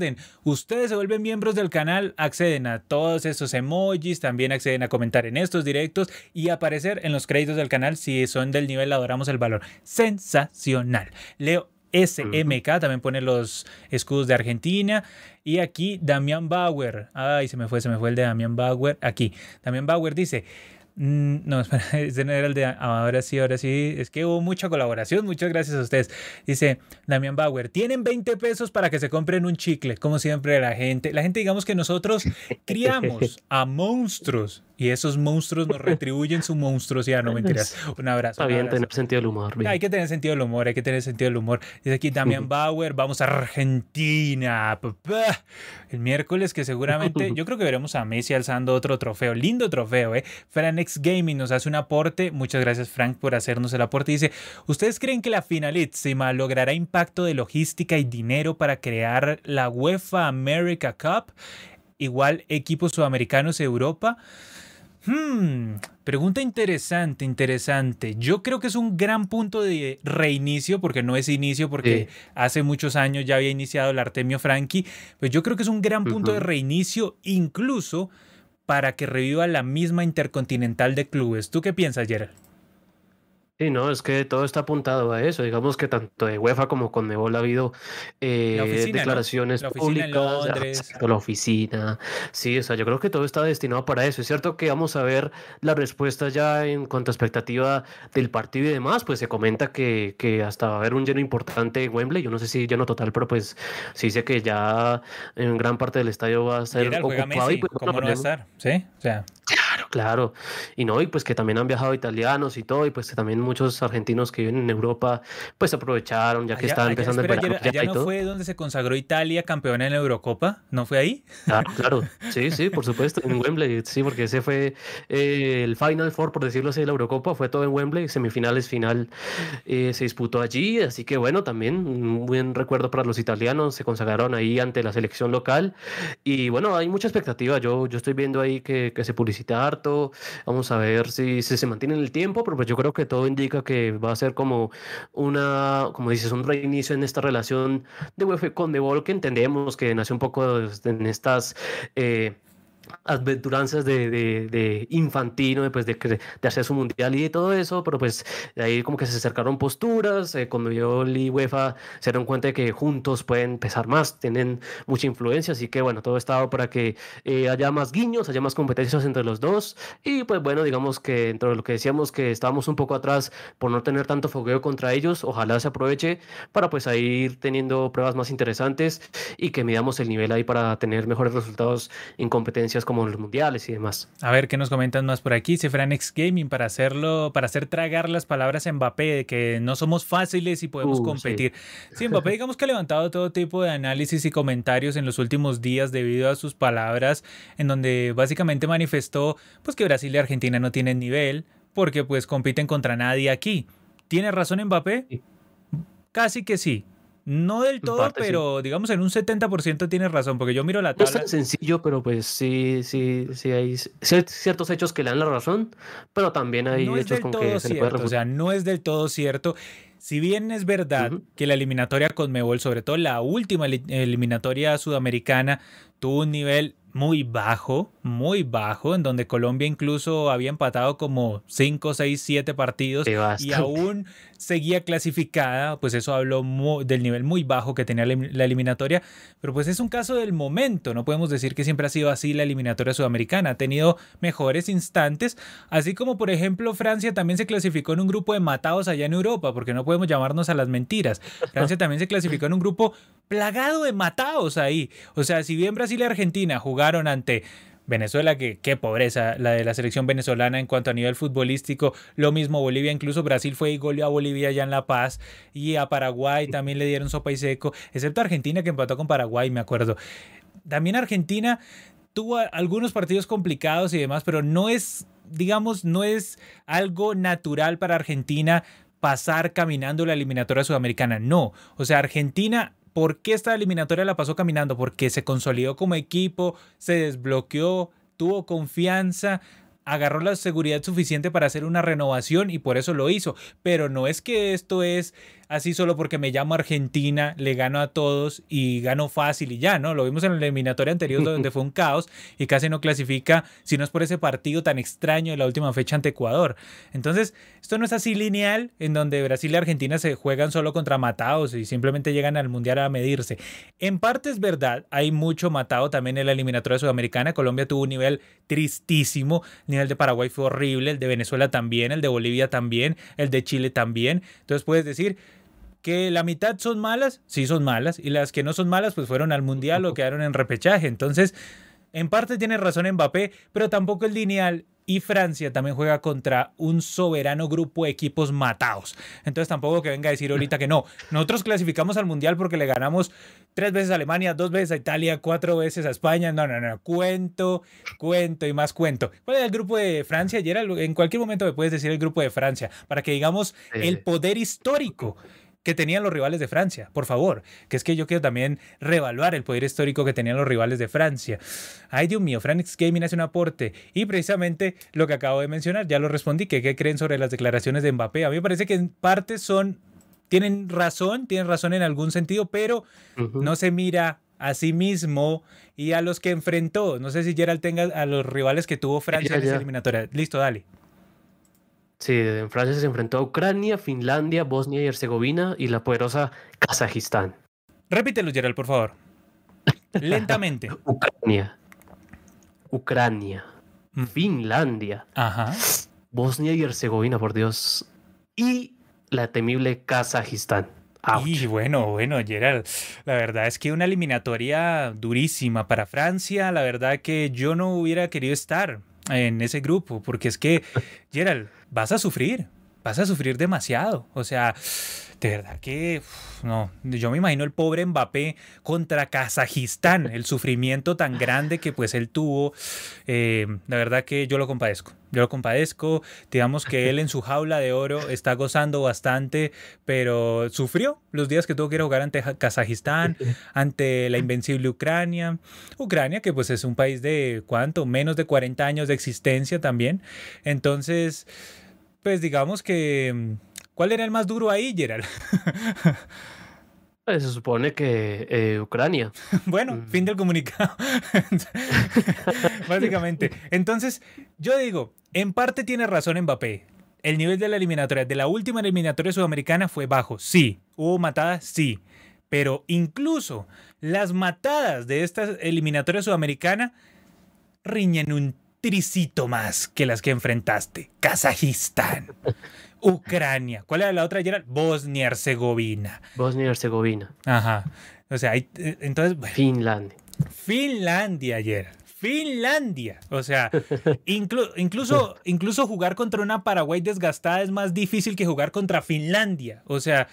Recuerden, ustedes se vuelven miembros del canal, acceden a todos esos emojis, también acceden a comentar en estos directos y aparecer en los créditos del canal si son del nivel Adoramos el Valor. Sensacional. Leo SMK también pone los escudos de Argentina. Y aquí Damián Bauer. Ay, se me fue, se me fue el de Damián Bauer. Aquí. Damián Bauer dice. Mm, no, espera, ese no era el de ahora sí, ahora sí. Es que hubo mucha colaboración. Muchas gracias a ustedes. Dice Damián Bauer, tienen 20 pesos para que se compren un chicle. Como siempre, la gente, la gente, digamos que nosotros criamos a monstruos y esos monstruos nos retribuyen su monstruosidad. No mentiras. Un abrazo. Está bien tener sentido del humor. Hay que tener sentido del humor, hay que tener sentido del humor. Dice aquí Damián Bauer, vamos a Argentina. El miércoles que seguramente, yo creo que veremos a Messi alzando otro trofeo. Lindo trofeo, ¿eh? Franex Gaming nos hace un aporte. Muchas gracias Frank por hacernos el aporte. Dice, ¿ustedes creen que la finalísima logrará impacto de logística y dinero para crear la UEFA America Cup? Igual equipos sudamericanos Europa. Hmm, pregunta interesante, interesante. Yo creo que es un gran punto de reinicio, porque no es inicio, porque hace muchos años ya había iniciado el Artemio Franchi. Pues yo creo que es un gran punto de reinicio, incluso para que reviva la misma Intercontinental de Clubes. ¿Tú qué piensas, Gerald? Sí, no, es que todo está apuntado a eso. Digamos que tanto de UEFA como con Mebol ha habido eh, declaraciones públicas, la oficina. Sí, o sea, yo creo que todo está destinado para eso. Es cierto que vamos a ver la respuesta ya en cuanto a expectativa del partido y demás. Pues se comenta que, que hasta va a haber un lleno importante en Wembley. Yo no sé si lleno total, pero pues sí sé que ya en gran parte del estadio va a ser ocupado. y pues, ¿Cómo no va a estar? Sí, o sea. Claro. Y no, y pues que también han viajado italianos y todo, y pues que también muchos argentinos que viven en Europa, pues aprovecharon, ya que estaban empezando el verano. ¿Allá, no fue donde se consagró Italia campeona en la Eurocopa? ¿No fue ahí? Claro, claro. Sí, sí, por supuesto, en Wembley, sí, porque ese fue eh, el Final Four, por decirlo así, de la Eurocopa, fue todo en Wembley, semifinales, final, eh, se disputó allí, así que bueno, también un buen recuerdo para los italianos, se consagraron ahí ante la selección local, y bueno, hay mucha expectativa, yo, yo estoy viendo ahí que, que se publicita vamos a ver si, se mantiene en el tiempo, pero pues yo creo que todo indica que va a ser como una, como dices, un reinicio en esta relación de UEFA con Ball que entendemos que nació un poco en estas... Eh, aventuranzas de, de, de Infantino, pues de, de hacer su mundial y todo eso, pero pues de ahí como que se acercaron posturas, eh, cuando yo y UEFA se dieron cuenta de que juntos pueden pesar más, tienen mucha influencia, así que bueno, todo estaba para que eh, haya más guiños, haya más competencias entre los dos. Y pues bueno, digamos que dentro de lo que decíamos que estábamos un poco atrás por no tener tanto fogueo contra ellos, ojalá se aproveche para pues ahí ir teniendo pruebas más interesantes y que midamos el nivel ahí para tener mejores resultados en competencia competencias como los mundiales y demás. A ver, ¿qué nos comentan más por aquí? Cifranex Gaming para hacerlo, para hacer tragar las palabras a Mbappé de que no somos fáciles y podemos uh, competir. Sí. Mbappé digamos que ha levantado todo tipo de análisis y comentarios en los últimos días debido a sus palabras en donde básicamente manifestó pues que Brasil y Argentina no tienen nivel porque pues compiten contra nadie aquí. ¿Tiene razón Mbappé? Casi que sí. No del todo, pero digamos en un 70% tienes razón, porque yo miro la tabla. No es tan sencillo, pero pues sí, sí, sí hay ciertos hechos que le dan la razón, pero también hay hechos con que se le puede O sea, no es del todo cierto. Si bien es verdad que la eliminatoria con Mebol, sobre todo la última eliminatoria sudamericana, tuvo un nivel muy bajo, muy bajo, en donde Colombia incluso había empatado como 5, 6, 7 partidos y aún seguía clasificada, pues eso habló del nivel muy bajo que tenía la eliminatoria, pero pues es un caso del momento, no podemos decir que siempre ha sido así la eliminatoria sudamericana, ha tenido mejores instantes, así como por ejemplo Francia también se clasificó en un grupo de matados allá en Europa, porque no podemos llamarnos a las mentiras, Francia también se clasificó en un grupo plagado de matados ahí, o sea, si bien Brasil y Argentina jugaron ante Venezuela, que qué pobreza la de la selección venezolana en cuanto a nivel futbolístico. Lo mismo Bolivia, incluso Brasil fue y goleó a Bolivia ya en La Paz. Y a Paraguay también le dieron sopa y seco, excepto Argentina que empató con Paraguay, me acuerdo. También Argentina tuvo algunos partidos complicados y demás, pero no es, digamos, no es algo natural para Argentina pasar caminando la eliminatoria sudamericana. No, o sea, Argentina ¿Por qué esta eliminatoria la pasó caminando? Porque se consolidó como equipo, se desbloqueó, tuvo confianza, agarró la seguridad suficiente para hacer una renovación y por eso lo hizo. Pero no es que esto es así solo porque me llamo Argentina, le gano a todos y gano fácil y ya, ¿no? Lo vimos en la eliminatoria anterior donde fue un caos y casi no clasifica si no es por ese partido tan extraño de la última fecha ante Ecuador. Entonces, esto no es así lineal en donde Brasil y Argentina se juegan solo contra matados y simplemente llegan al Mundial a medirse. En parte es verdad, hay mucho matado también en la eliminatoria sudamericana. Colombia tuvo un nivel tristísimo, el nivel de Paraguay fue horrible, el de Venezuela también, el de Bolivia también, el de Chile también. Entonces puedes decir, que la mitad son malas, sí son malas, y las que no son malas, pues fueron al mundial o quedaron en repechaje. Entonces, en parte tiene razón Mbappé, pero tampoco el lineal. Y Francia también juega contra un soberano grupo de equipos matados. Entonces tampoco que venga a decir ahorita que no. Nosotros clasificamos al Mundial porque le ganamos tres veces a Alemania, dos veces a Italia, cuatro veces a España. No, no, no. Cuento, cuento y más cuento. ¿Cuál es el grupo de Francia? Ayer en cualquier momento me puedes decir el grupo de Francia para que digamos el poder histórico que tenían los rivales de Francia, por favor, que es que yo quiero también reevaluar el poder histórico que tenían los rivales de Francia. Ay, Dios mío, Franix Gaming hace un aporte y precisamente lo que acabo de mencionar, ya lo respondí, que qué creen sobre las declaraciones de Mbappé. A mí me parece que en parte son, tienen razón, tienen razón en algún sentido, pero no se mira a sí mismo y a los que enfrentó. No sé si Gerald tenga a los rivales que tuvo Francia en esa eliminatoria. Listo, dale. Sí, en Francia se enfrentó a Ucrania, Finlandia, Bosnia y Herzegovina y la poderosa Kazajistán. Repítelo, Gerald, por favor. Lentamente. Ucrania. Ucrania. Mm. Finlandia. Ajá. Bosnia y Herzegovina, por Dios. Y la temible Kazajistán. Y bueno, bueno, Gerald, la verdad es que una eliminatoria durísima para Francia. La verdad que yo no hubiera querido estar en ese grupo, porque es que, Gerald, vas a sufrir, vas a sufrir demasiado. O sea, de verdad que no, yo me imagino el pobre Mbappé contra Kazajistán, el sufrimiento tan grande que pues él tuvo, eh, la verdad que yo lo compadezco, yo lo compadezco, digamos que él en su jaula de oro está gozando bastante, pero sufrió los días que tuvo que ir a jugar ante Kazajistán, ante la invencible Ucrania, Ucrania que pues es un país de cuánto, menos de 40 años de existencia también, entonces pues digamos que ¿Cuál era el más duro ahí, Gerald? Pues, se supone que eh, Ucrania. bueno, mm. fin del comunicado. Básicamente. Entonces, yo digo, en parte tiene razón Mbappé. El nivel de la eliminatoria, de la última eliminatoria sudamericana fue bajo. Sí. Hubo matadas, sí. Pero incluso las matadas de esta eliminatoria sudamericana riñen un tricito más que las que enfrentaste. Kazajistán. Ucrania. ¿Cuál era la otra? Bosnia-Herzegovina. Bosnia-Herzegovina. Ajá. O sea, eh, entonces. Finlandia. Finlandia ayer. Finlandia. O sea, incluso, incluso jugar contra una Paraguay desgastada es más difícil que jugar contra Finlandia. O sea,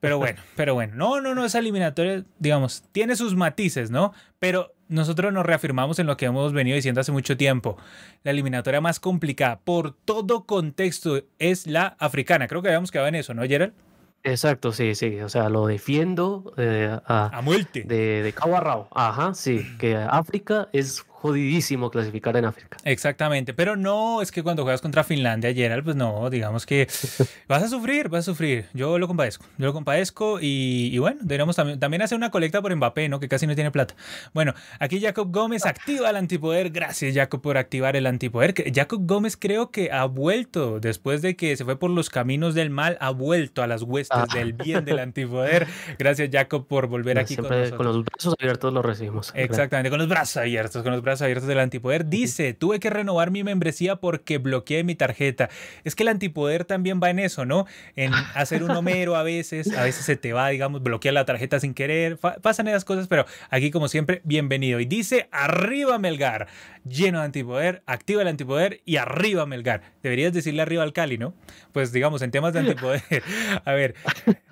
pero bueno, pero bueno. No, no, no, esa eliminatoria, digamos, tiene sus matices, ¿no? Pero nosotros nos reafirmamos en lo que hemos venido diciendo hace mucho tiempo. La eliminatoria más complicada por todo contexto es la africana. Creo que habíamos quedado en eso, ¿no, Gerald? Exacto, sí, sí. O sea, lo defiendo eh, a, muerte. De, de cabo a rabo. Ajá, sí. Que África es jodidísimo clasificar en África. Exactamente, pero no es que cuando juegas contra Finlandia, Gerald, pues no, digamos que vas a sufrir, vas a sufrir. Yo lo compadezco, yo lo compadezco y, bueno, deberíamos también, también hacer una colecta por Mbappé, ¿no? Que casi no tiene plata. Bueno, aquí Jacob Gómez activa el antipoder. Gracias, Jacob, por activar el antipoder. Jacob Gómez creo que ha vuelto, después de que se fue por los caminos del mal, ha vuelto a las huestes ah. del bien del antipoder. Gracias, Jacob, por volver aquí con nosotros. Con los brazos abiertos lo recibimos. Exactamente, con los brazos abiertos, con los brazos abiertos del antipoder. Dice, tuve que renovar mi membresía porque bloqueé mi tarjeta. Es que el antipoder también va en eso, ¿no? En hacer un homero a veces, a veces se te va, digamos, bloquear la tarjeta sin querer. pasan esas cosas, pero aquí como siempre, bienvenido. Y dice, arriba Melgar, lleno de antipoder, activa el antipoder y arriba Melgar. Deberías decirle arriba al Cali, ¿no? Pues digamos, en temas de antipoder. A ver,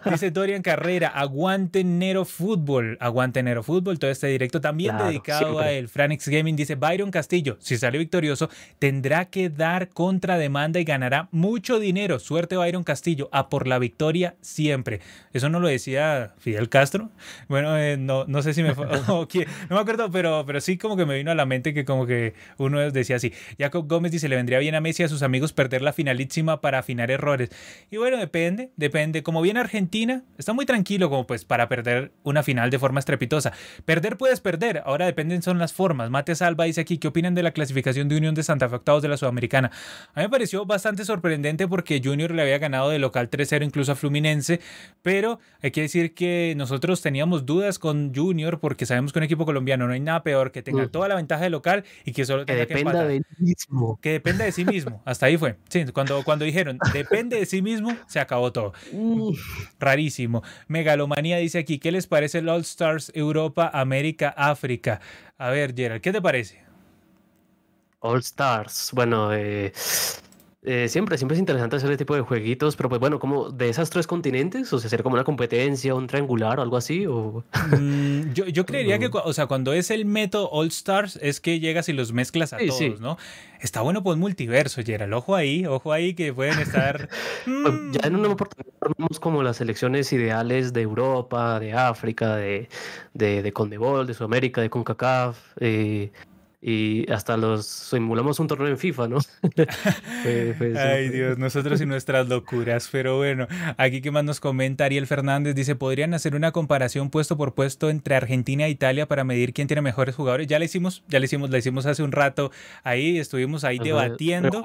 dice Dorian Carrera, aguante Nero Fútbol, aguante Nero Fútbol, todo este directo también dedicado a el Franix Gaming. Dice, Byron Castillo, si sale victorioso, tendrá que dar contrademanda y ganará mucho dinero. Suerte Byron Castillo, a por la victoria siempre. Eso no lo decía Fidel Castro. Bueno, eh, no, no sé si me... no me acuerdo, pero, pero sí como que me vino a la mente que como que uno decía así. Jacob Gómez dice, le vendría bien a Messi y a sus amigos perder la finalísima para afinar errores. Y bueno, depende, depende. Como viene Argentina, está muy tranquilo como pues para perder una final de forma estrepitosa. Perder puedes perder, ahora dependen son las formas. Mate Salva dice aquí, ¿qué opinan de la clasificación de Unión de Santa Fe octavos de la Sudamericana? A mí me pareció bastante sorprendente porque Junior le había ganado de local 3-0 incluso a Fluminense, pero hay que decir que nosotros teníamos dudas con Junior porque sabemos que un equipo colombiano no hay nada peor que tenga toda la ventaja de local y que solo tenga que dependa de sí mismo. Que dependa de sí mismo. Hasta ahí fue. Sí, cuando, cuando dijeron depende de sí mismo, se acabó todo. Rarísimo. Megalomanía dice aquí, ¿qué les parece el All Stars Europa, América, África? A ver, Gerald, ¿qué te parece? All Stars. Bueno, eh, eh, siempre, siempre es interesante hacer este tipo de jueguitos, pero pues bueno, como de esas tres continentes, o sea, sería como una competencia, un triangular o algo así, o... Mm, yo, yo creería que, o sea, cuando es el método All Stars, es que llegas y los mezclas a todos, ¿no? Está bueno pues multiverso, Gerald, ojo ahí, ojo ahí que pueden estar... Pues, ya en una oportunidad vemos como las selecciones ideales de Europa, de África, de, de, de Condebol, de Sudamérica, de CONCACAF, eh, y hasta los simulamos un torneo en FIFA, ¿no? Ay Dios, nosotros y nuestras locuras, pero bueno, aquí que más nos comenta Ariel Fernández, dice, ¿podrían hacer una comparación puesto por puesto entre Argentina e Italia para medir quién tiene mejores jugadores? Ya le hicimos, ya le hicimos, la hicimos hace un rato ahí, estuvimos ahí debatiendo.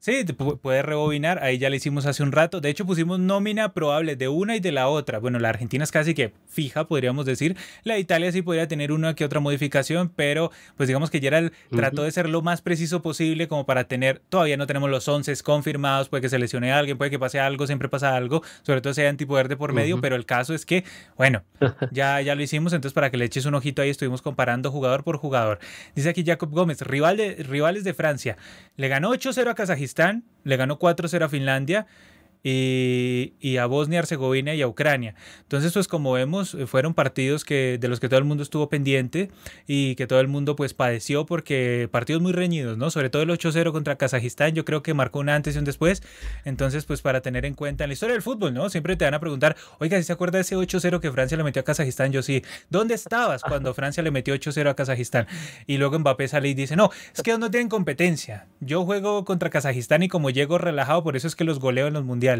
Sí, puede rebobinar, ahí ya le hicimos hace un rato. De hecho, pusimos nómina probable de una y de la otra. Bueno, la Argentina es casi que fija, podríamos decir. La Italia sí podría tener una que otra modificación, pero pues digamos que Gerald trató de ser lo más preciso posible como para tener, todavía no tenemos los 11 confirmados, puede que se lesione a alguien, puede que pase algo, siempre pasa algo, sobre todo si hay antipoder de por medio, pero el caso es que, bueno, ya, ya lo hicimos, entonces para que le eches un ojito ahí, estuvimos comparando jugador por jugador. Dice aquí Jacob Gómez, rival de, rivales de Francia, le ganó 8-0 a Kazajistán le ganó 4-0 a Finlandia y, a Bosnia, Herzegovina y a Ucrania. Entonces, pues como vemos, eh, fueron partidos que, de los que todo el mundo estuvo pendiente y que todo el mundo pues padeció porque partidos muy reñidos, ¿no? Sobre todo el 8-0 contra Kazajistán, yo creo que marcó un antes y un después. Entonces, pues para tener en cuenta en la historia del fútbol, ¿no? Siempre te van a preguntar, oiga, si se acuerda de ese 8-0 que Francia le metió a Kazajistán? Yo sí. ¿Dónde estabas cuando Francia le metió 8-0 a Kazajistán? Y luego Mbappé sale y dice, no, es que no tienen competencia. Yo juego contra Kazajistán y como llego relajado, por eso es que los goleo en los mundiales.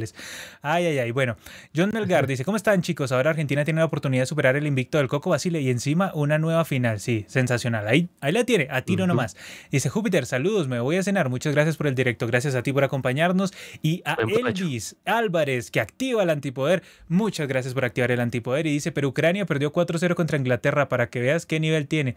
Ay, ay, ay. Bueno, John Melgar dice, ¿cómo están chicos? Ahora Argentina tiene la oportunidad de superar el invicto del Coco Basile y encima una nueva final. Sí, sensacional. Ahí, ahí la tiene, a tiro nomás. Dice, Júpiter, saludos, me voy a cenar. Muchas gracias por el directo. Gracias a ti por acompañarnos. Y a Elvis Álvarez, que activa el antipoder. Muchas gracias por activar el antipoder. Y dice, pero Ucrania perdió 4-0 contra Inglaterra para que veas qué nivel tiene.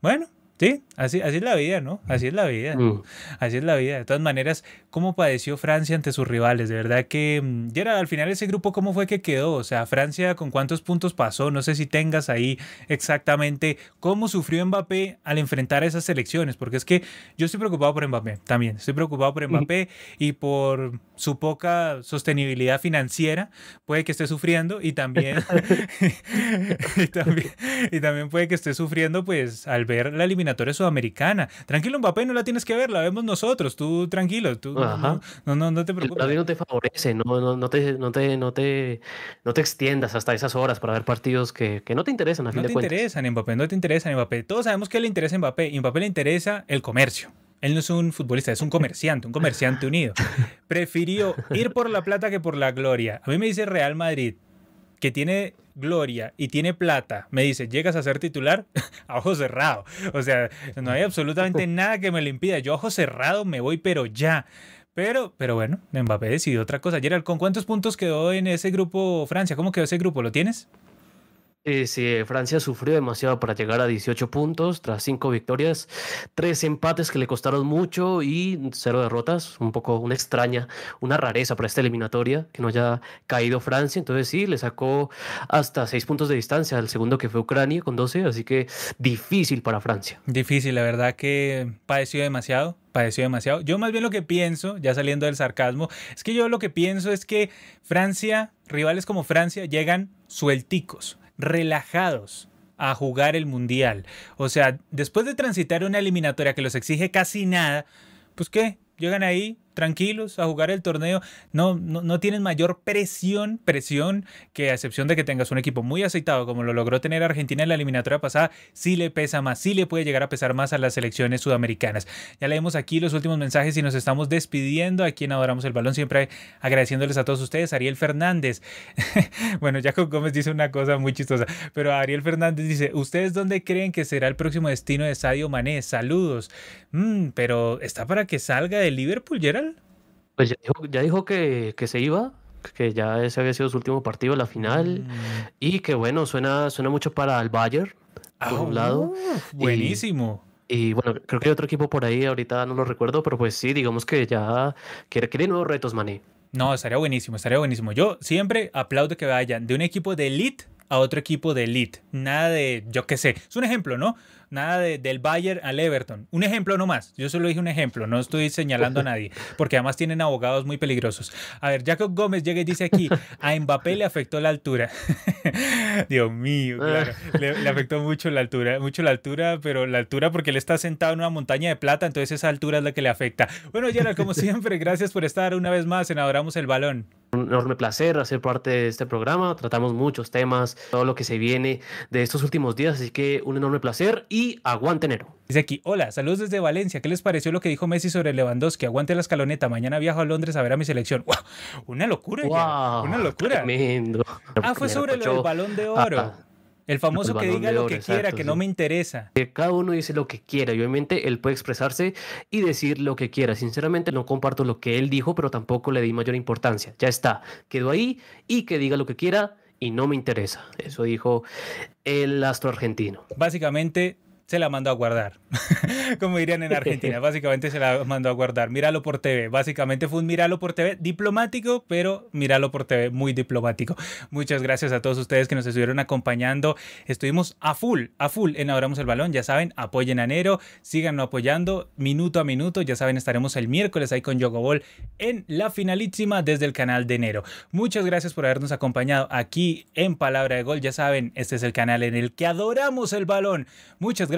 Bueno, Sí, así, así es la vida, ¿no? Así es la vida. Mm. Así es la vida. De todas maneras, ¿cómo padeció Francia ante sus rivales? De verdad que, mm, ya al final ese grupo, ¿cómo fue que quedó? O sea, Francia, ¿con cuántos puntos pasó? No sé si tengas ahí exactamente cómo sufrió Mbappé al enfrentar esas selecciones, porque es que yo estoy preocupado por Mbappé también. Estoy preocupado por Mbappé y por su poca sostenibilidad financiera. Puede que esté sufriendo y también, y también, y también puede que esté sufriendo, pues, al ver la eliminación sudamericana. Tranquilo, Mbappé, no la tienes que ver, la vemos nosotros. Tú tranquilo, tú no, no, no, te preocupes. La no te favorece, no, no, no, te, no, te, no, te, no te extiendas hasta esas horas para ver partidos que, que no te interesan a fin no te interesan, Mbappé, no te interesan, Mbappé. Todos sabemos que le interesa a Mbappé y Mbappé le interesa el comercio. Él no es un futbolista, es un comerciante, un comerciante unido. Prefirió ir por la plata que por la gloria. A mí me dice Real Madrid, que tiene gloria y tiene plata, me dice, llegas a ser titular a ojo cerrado. O sea, no hay absolutamente nada que me lo impida. Yo a ojo cerrado me voy, pero ya. Pero, pero bueno, Mbappé decidió otra cosa. Gerald, ¿con cuántos puntos quedó en ese grupo Francia? ¿Cómo quedó ese grupo? ¿Lo tienes? Eh, Francia sufrió demasiado para llegar a 18 puntos tras 5 victorias, 3 empates que le costaron mucho y 0 derrotas, un poco una extraña, una rareza para esta eliminatoria que no haya caído Francia, entonces sí, le sacó hasta 6 puntos de distancia al segundo que fue Ucrania con 12, así que difícil para Francia. Difícil, la verdad que padeció demasiado, padeció demasiado. Yo más bien lo que pienso, ya saliendo del sarcasmo, es que yo lo que pienso es que Francia, rivales como Francia, llegan suelticos relajados a jugar el mundial. O sea, después de transitar una eliminatoria que los exige casi nada, pues qué, llegan ahí, tranquilos a jugar el torneo, no, no, tienen mayor presión, presión que a excepción de que tengas un equipo muy aceitado como lo logró tener Argentina en la eliminatoria pasada, sí le pesa más, sí le puede llegar a pesar más a las selecciones sudamericanas. Ya leemos aquí los últimos mensajes y nos estamos despidiendo aquí en Adoramos el Balón, siempre agradeciéndoles a todos ustedes. Ariel Fernández, bueno, Jacob Gómez dice una cosa muy chistosa, pero Ariel Fernández dice, ¿ustedes dónde creen que será el próximo destino de Sadio Mané? Saludos. Mm, pero está para que salga de Liverpool, Gerald. Pues ya dijo, que, se iba, que ya ese había sido su último partido, la final, mm. y que bueno, suena, suena mucho para el Bayern, por un lado. Ah, buenísimo. Y, bueno, creo que hay otro equipo por ahí, ahorita no lo recuerdo, pero pues sí, digamos que ya quiere, quiere nuevos retos, Mané. No, estaría buenísimo, estaría buenísimo. Yo siempre aplaudo que vayan de un equipo de elite a otro equipo de elite. Nada de, yo qué sé, es un ejemplo, ¿no? Nada de, del Bayern al Everton. Un ejemplo nomás, yo solo dije un ejemplo, no estoy señalando a nadie, porque además tienen abogados muy peligrosos. A ver, Jacob Gómez llega y dice aquí, a Mbappé le afectó la altura. Dios mío, claro, le, afectó mucho la altura, mucho la altura, pero la altura porque él está sentado en una montaña de plata, entonces esa altura es la que le afecta. Bueno, Gerald, como siempre, gracias por estar una vez más en Adoramos el Balón. Un enorme placer hacer parte de este programa. Tratamos muchos temas, todo lo que se viene de estos últimos días, así que un enorme placer y aguante Nero. Dice aquí, hola, saludos desde Valencia. ¿Qué les pareció lo que dijo Messi sobre Lewandowski? Aguante la escaloneta. Mañana viajo a Londres a ver a mi selección. Una locura, una locura. Tremendo. Ah, fue sobre el balón de oro. El famoso que diga lo que quiera, que no me interesa. Cada uno dice lo que quiera y obviamente él puede expresarse y decir lo que quiera. Sinceramente no comparto lo que él dijo, pero tampoco le di mayor importancia. Ya está, quedó ahí y que diga lo que quiera y no me interesa. Eso dijo el astro argentino. Básicamente se la mandó a guardar. Como dirían en Argentina, básicamente se la mandó a guardar. Míralo por TV. Básicamente fue un míralo por TV diplomático, pero míralo por TV muy diplomático. Muchas gracias a todos ustedes que nos estuvieron acompañando. Estuvimos a full, a full en Abramos el Balón. Ya saben, apoyen a Nero, síganlo apoyando minuto a minuto. Ya saben, estaremos el miércoles ahí con Yogo Ball en la finalísima desde el canal de Nero. Muchas gracias por habernos acompañado aquí en Palabra de Gol. Ya saben, este es el canal en el que adoramos el balón. Muchas gracias